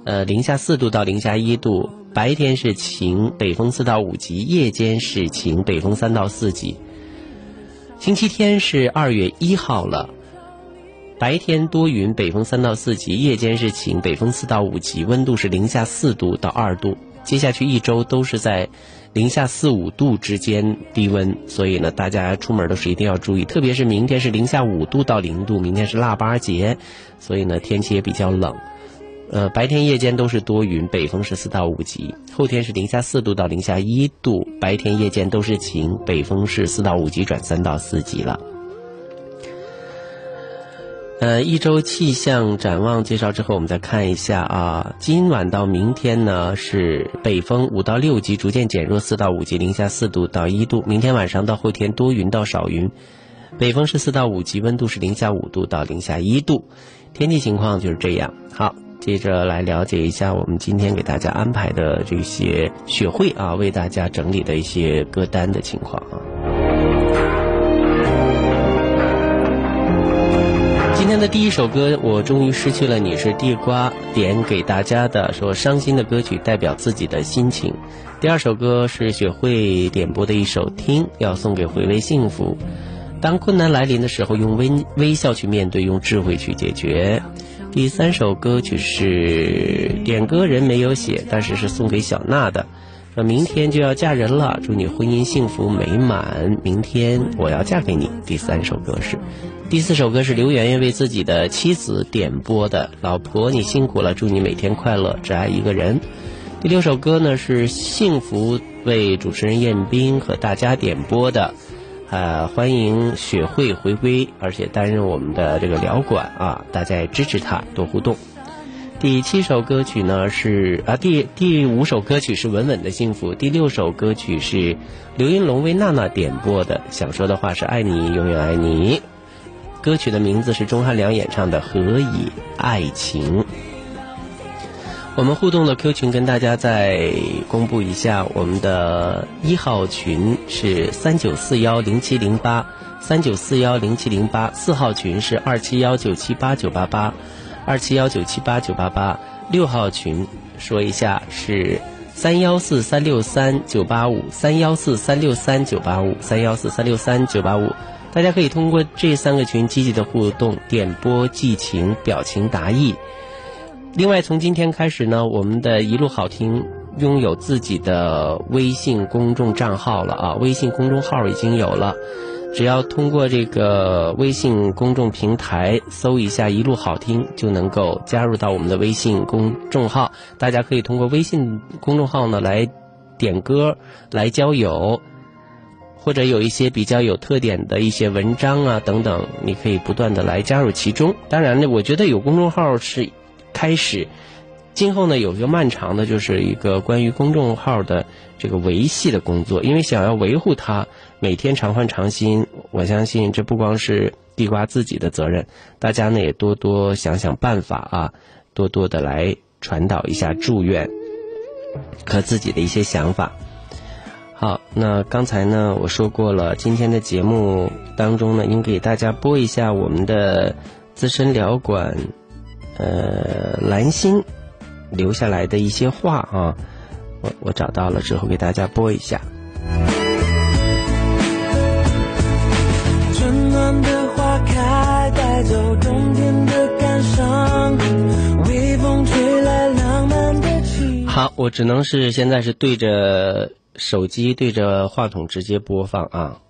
呃，零下四度到零下一度，白天是晴，北风四到五级，夜间是晴，北风三到四级。星期天是二月一号了，白天多云，北风三到四级，夜间是晴，北风四到五级，温度是零下四度到二度。接下去一周都是在零下四五度之间低温，所以呢，大家出门的时候一定要注意，特别是明天是零下五度到零度，明天是腊八节，所以呢，天气也比较冷。呃，白天夜间都是多云，北风是四到五级。后天是零下四度到零下一度，白天夜间都是晴，北风是四到五级转三到四级了。呃，一周气象展望介绍之后，我们再看一下啊，今晚到明天呢是北风五到六级，逐渐减弱四到五级，零下四度到一度。明天晚上到后天多云到少云，北风是四到五级，温度是零下五度到零下一度。天气情况就是这样。好，接着来了解一下我们今天给大家安排的这些学会啊，为大家整理的一些歌单的情况啊。天的第一首歌，我终于失去了你，是地瓜点给大家的，说伤心的歌曲代表自己的心情。第二首歌是雪慧点播的一首《听》，要送给回味幸福。当困难来临的时候，用微微笑去面对，用智慧去解决。第三首歌曲是点歌人没有写，但是是送给小娜的。说明天就要嫁人了，祝你婚姻幸福美满。明天我要嫁给你。第三首歌是，第四首歌是刘媛媛为自己的妻子点播的。老婆你辛苦了，祝你每天快乐，只爱一个人。第六首歌呢是幸福为主持人彦斌和大家点播的，呃，欢迎雪慧回归，而且担任我们的这个聊管啊，大家也支持他，多互动。第七首歌曲呢是啊，第第五首歌曲是《稳稳的幸福》，第六首歌曲是刘云龙为娜娜点播的，想说的话是爱你，永远爱你。歌曲的名字是钟汉良演唱的《何以爱情》。我们互动的 Q 群跟大家再公布一下，我们的一号群是三九四幺零七零八，三九四幺零七零八，四号群是二七幺九七八九八八。二七幺九七八九八八六号群，说一下是三幺四三六三九八五三幺四三六三九八五三幺四三六三九八五，大家可以通过这三个群积极的互动，点播寄情表情达意。另外，从今天开始呢，我们的一路好听拥有自己的微信公众账号了啊，微信公众号已经有了。只要通过这个微信公众平台搜一下“一路好听”，就能够加入到我们的微信公众号。大家可以通过微信公众号呢来点歌、来交友，或者有一些比较有特点的一些文章啊等等，你可以不断的来加入其中。当然呢，我觉得有公众号是开始。今后呢，有一个漫长的，就是一个关于公众号的这个维系的工作，因为想要维护它，每天常换常新，我相信这不光是地瓜自己的责任，大家呢也多多想想办法啊，多多的来传导一下祝愿和自己的一些想法。好，那刚才呢我说过了，今天的节目当中呢，应给大家播一下我们的资深辽管，呃，蓝心。留下来的一些话啊，我我找到了之后给大家播一下。春暖的花开，带走冬天的感伤，微风吹来浪漫的气。好，我只能是现在是对着手机对着话筒直接播放啊。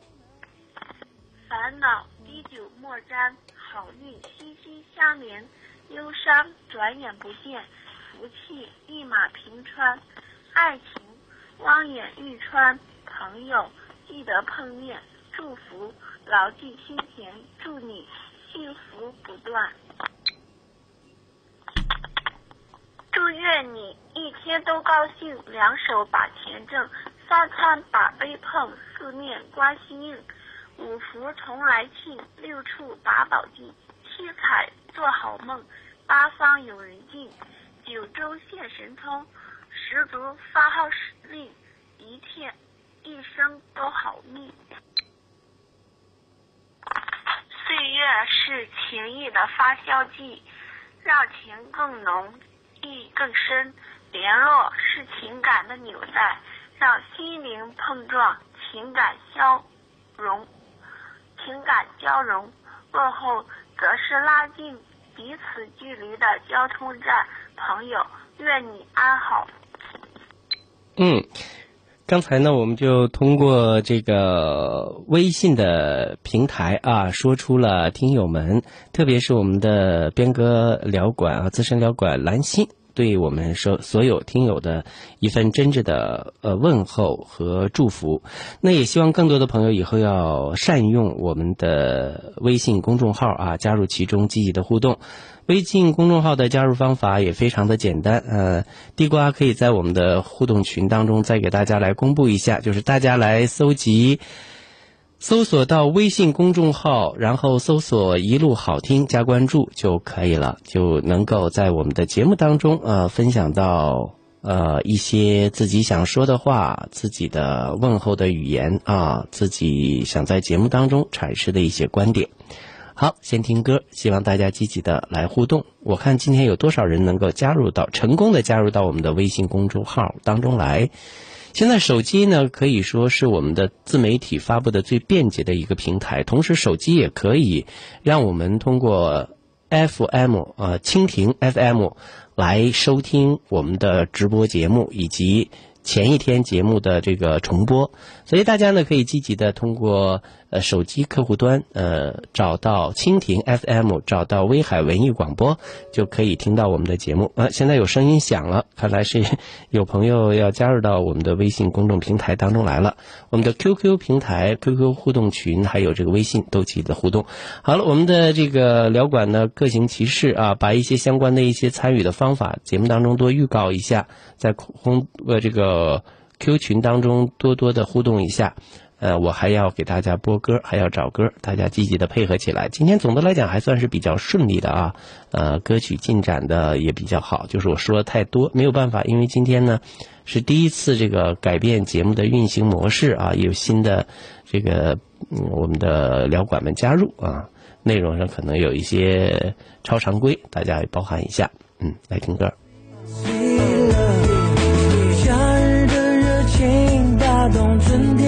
烦恼滴酒莫沾，好运息息相连，忧伤转眼不见，福气一马平川，爱情望眼欲穿，朋友记得碰面，祝福牢记心田，祝你幸福不断。祝愿你一天都高兴，两手把钱挣，三餐把杯碰，四面观西应，五福同来庆，六处把宝进，七彩做好梦，八方有人敬，九州现神通，十足发号施令，一切一生都好命。岁月是情谊的发酵剂，让情更浓，意更深。联络是情感的纽带，让心灵碰撞，情感交融，情感交融。问候则是拉近彼此距离的交通站。朋友，愿你安好。嗯，刚才呢，我们就通过这个微信的平台啊，说出了听友们，特别是我们的边歌聊馆啊，资深聊馆兰心。对我们所所有听友的一份真挚的呃问候和祝福，那也希望更多的朋友以后要善用我们的微信公众号啊，加入其中积极的互动。微信公众号的加入方法也非常的简单，呃，地瓜可以在我们的互动群当中再给大家来公布一下，就是大家来搜集。搜索到微信公众号，然后搜索“一路好听”加关注就可以了，就能够在我们的节目当中呃分享到呃一些自己想说的话、自己的问候的语言啊，自己想在节目当中阐释的一些观点。好，先听歌，希望大家积极的来互动。我看今天有多少人能够加入到成功的加入到我们的微信公众号当中来。现在手机呢，可以说是我们的自媒体发布的最便捷的一个平台。同时，手机也可以让我们通过 FM 呃蜻蜓 FM 来收听我们的直播节目以及前一天节目的这个重播。所以大家呢可以积极的通过呃手机客户端呃找到蜻蜓 FM，找到威海文艺广播，就可以听到我们的节目。呃，现在有声音响了，看来是 <laughs> 有朋友要加入到我们的微信公众平台当中来了。我们的 QQ 平台、QQ 互动群还有这个微信都记得互动。好了，我们的这个聊馆呢各行其事啊，把一些相关的一些参与的方法节目当中多预告一下，在空呃这个。Q 群当中多多的互动一下，呃，我还要给大家播歌，还要找歌，大家积极的配合起来。今天总的来讲还算是比较顺利的啊，呃，歌曲进展的也比较好。就是我说的太多没有办法，因为今天呢是第一次这个改变节目的运行模式啊，有新的这个我们的聊馆们加入啊，内容上可能有一些超常规，大家也包含一下。嗯，来听歌。打动春天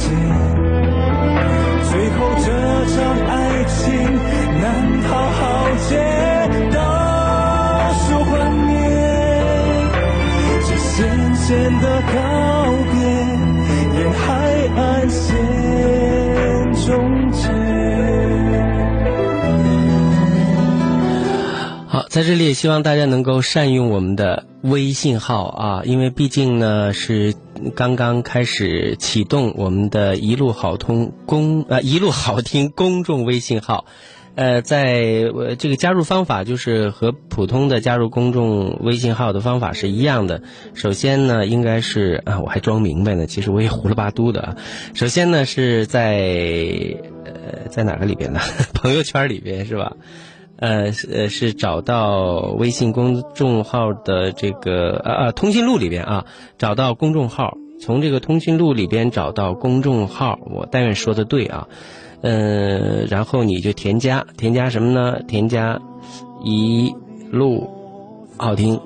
时间。最后这场爱情难好好结，倒数幻灭，这深深的告别。沿海岸线终结。好，在这里也希望大家能够善用我们的微信号啊，因为毕竟呢是刚刚开始启动我们的一路好通公呃一路好听公众微信号。呃，在呃这个加入方法就是和普通的加入公众微信号的方法是一样的。首先呢，应该是啊，我还装明白呢，其实我也胡了八嘟的。首先呢，是在呃在哪个里边呢？<laughs> 朋友圈里边是吧？呃是呃是找到微信公众号的这个啊啊通讯录里边啊，找到公众号，从这个通讯录里边找到公众号，我但愿说的对啊。嗯，然后你就添加，添加什么呢？添加一路好听，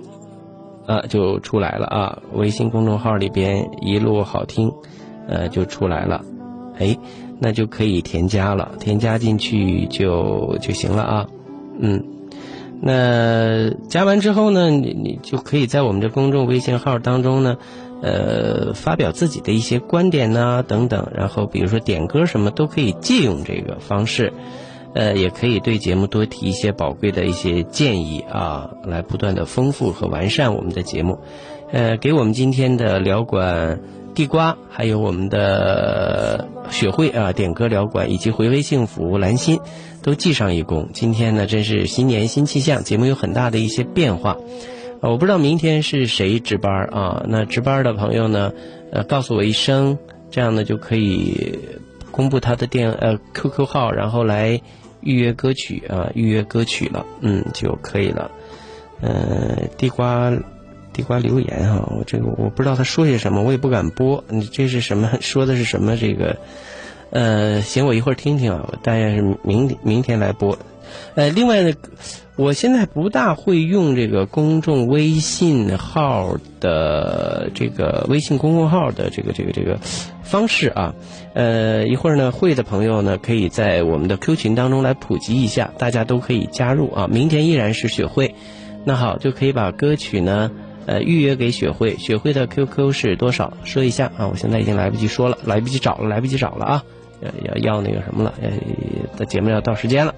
啊，就出来了啊！微信公众号里边一路好听，呃，就出来了，哎，那就可以添加了，添加进去就就行了啊，嗯。那加完之后呢，你你就可以在我们的公众微信号当中呢，呃，发表自己的一些观点呐等等，然后比如说点歌什么都可以借用这个方式，呃，也可以对节目多提一些宝贵的一些建议啊，来不断的丰富和完善我们的节目，呃，给我们今天的聊管地瓜，还有我们的雪慧啊点歌辽管以及回味幸福蓝心。都记上一功。今天呢，真是新年新气象，节目有很大的一些变化。啊，我不知道明天是谁值班啊？那值班的朋友呢，呃，告诉我一声，这样呢就可以公布他的电呃 QQ 号，然后来预约歌曲啊，预约歌曲了，嗯，就可以了。呃，地瓜，地瓜留言哈，我这个我不知道他说些什么，我也不敢播。你这是什么？<laughs> 说的是什么？这个？呃，行，我一会儿听听啊，我大概是明明天来播。呃，另外呢，我现在不大会用这个公众微信号的这个微信公众号的这个这个这个方式啊。呃，一会儿呢，会的朋友呢，可以在我们的 Q 群当中来普及一下，大家都可以加入啊。明天依然是雪慧，那好，就可以把歌曲呢，呃，预约给雪慧。雪慧的 QQ 是多少？说一下啊，我现在已经来不及说了，来不及找了，来不及找了啊。要要那个什么了，呃，的节目要到时间了。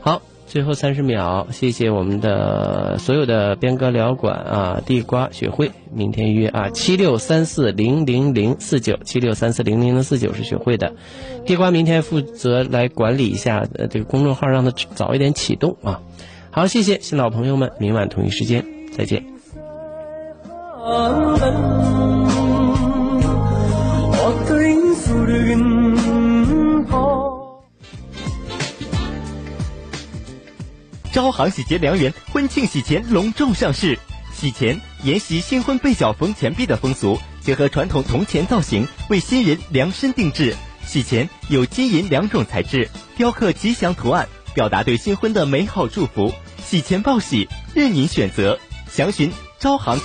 好，最后三十秒，谢谢我们的所有的边歌聊馆啊，地瓜雪慧，明天约啊，七六三四零零零四九，七六三四零零零四九是雪慧的，地瓜明天负责来管理一下呃这个公众号，让它早一点启动啊。好，谢谢新老朋友们，明晚同一时间再见。招行喜结良缘婚庆喜钱隆重上市，喜钱沿袭新婚被角缝钱币的风俗，结合传统铜钱造型，为新人量身定制。喜钱有金银两种材质，雕刻吉祥图案，表达对新婚的美好祝福。喜钱报喜，任您选择，详询招行购。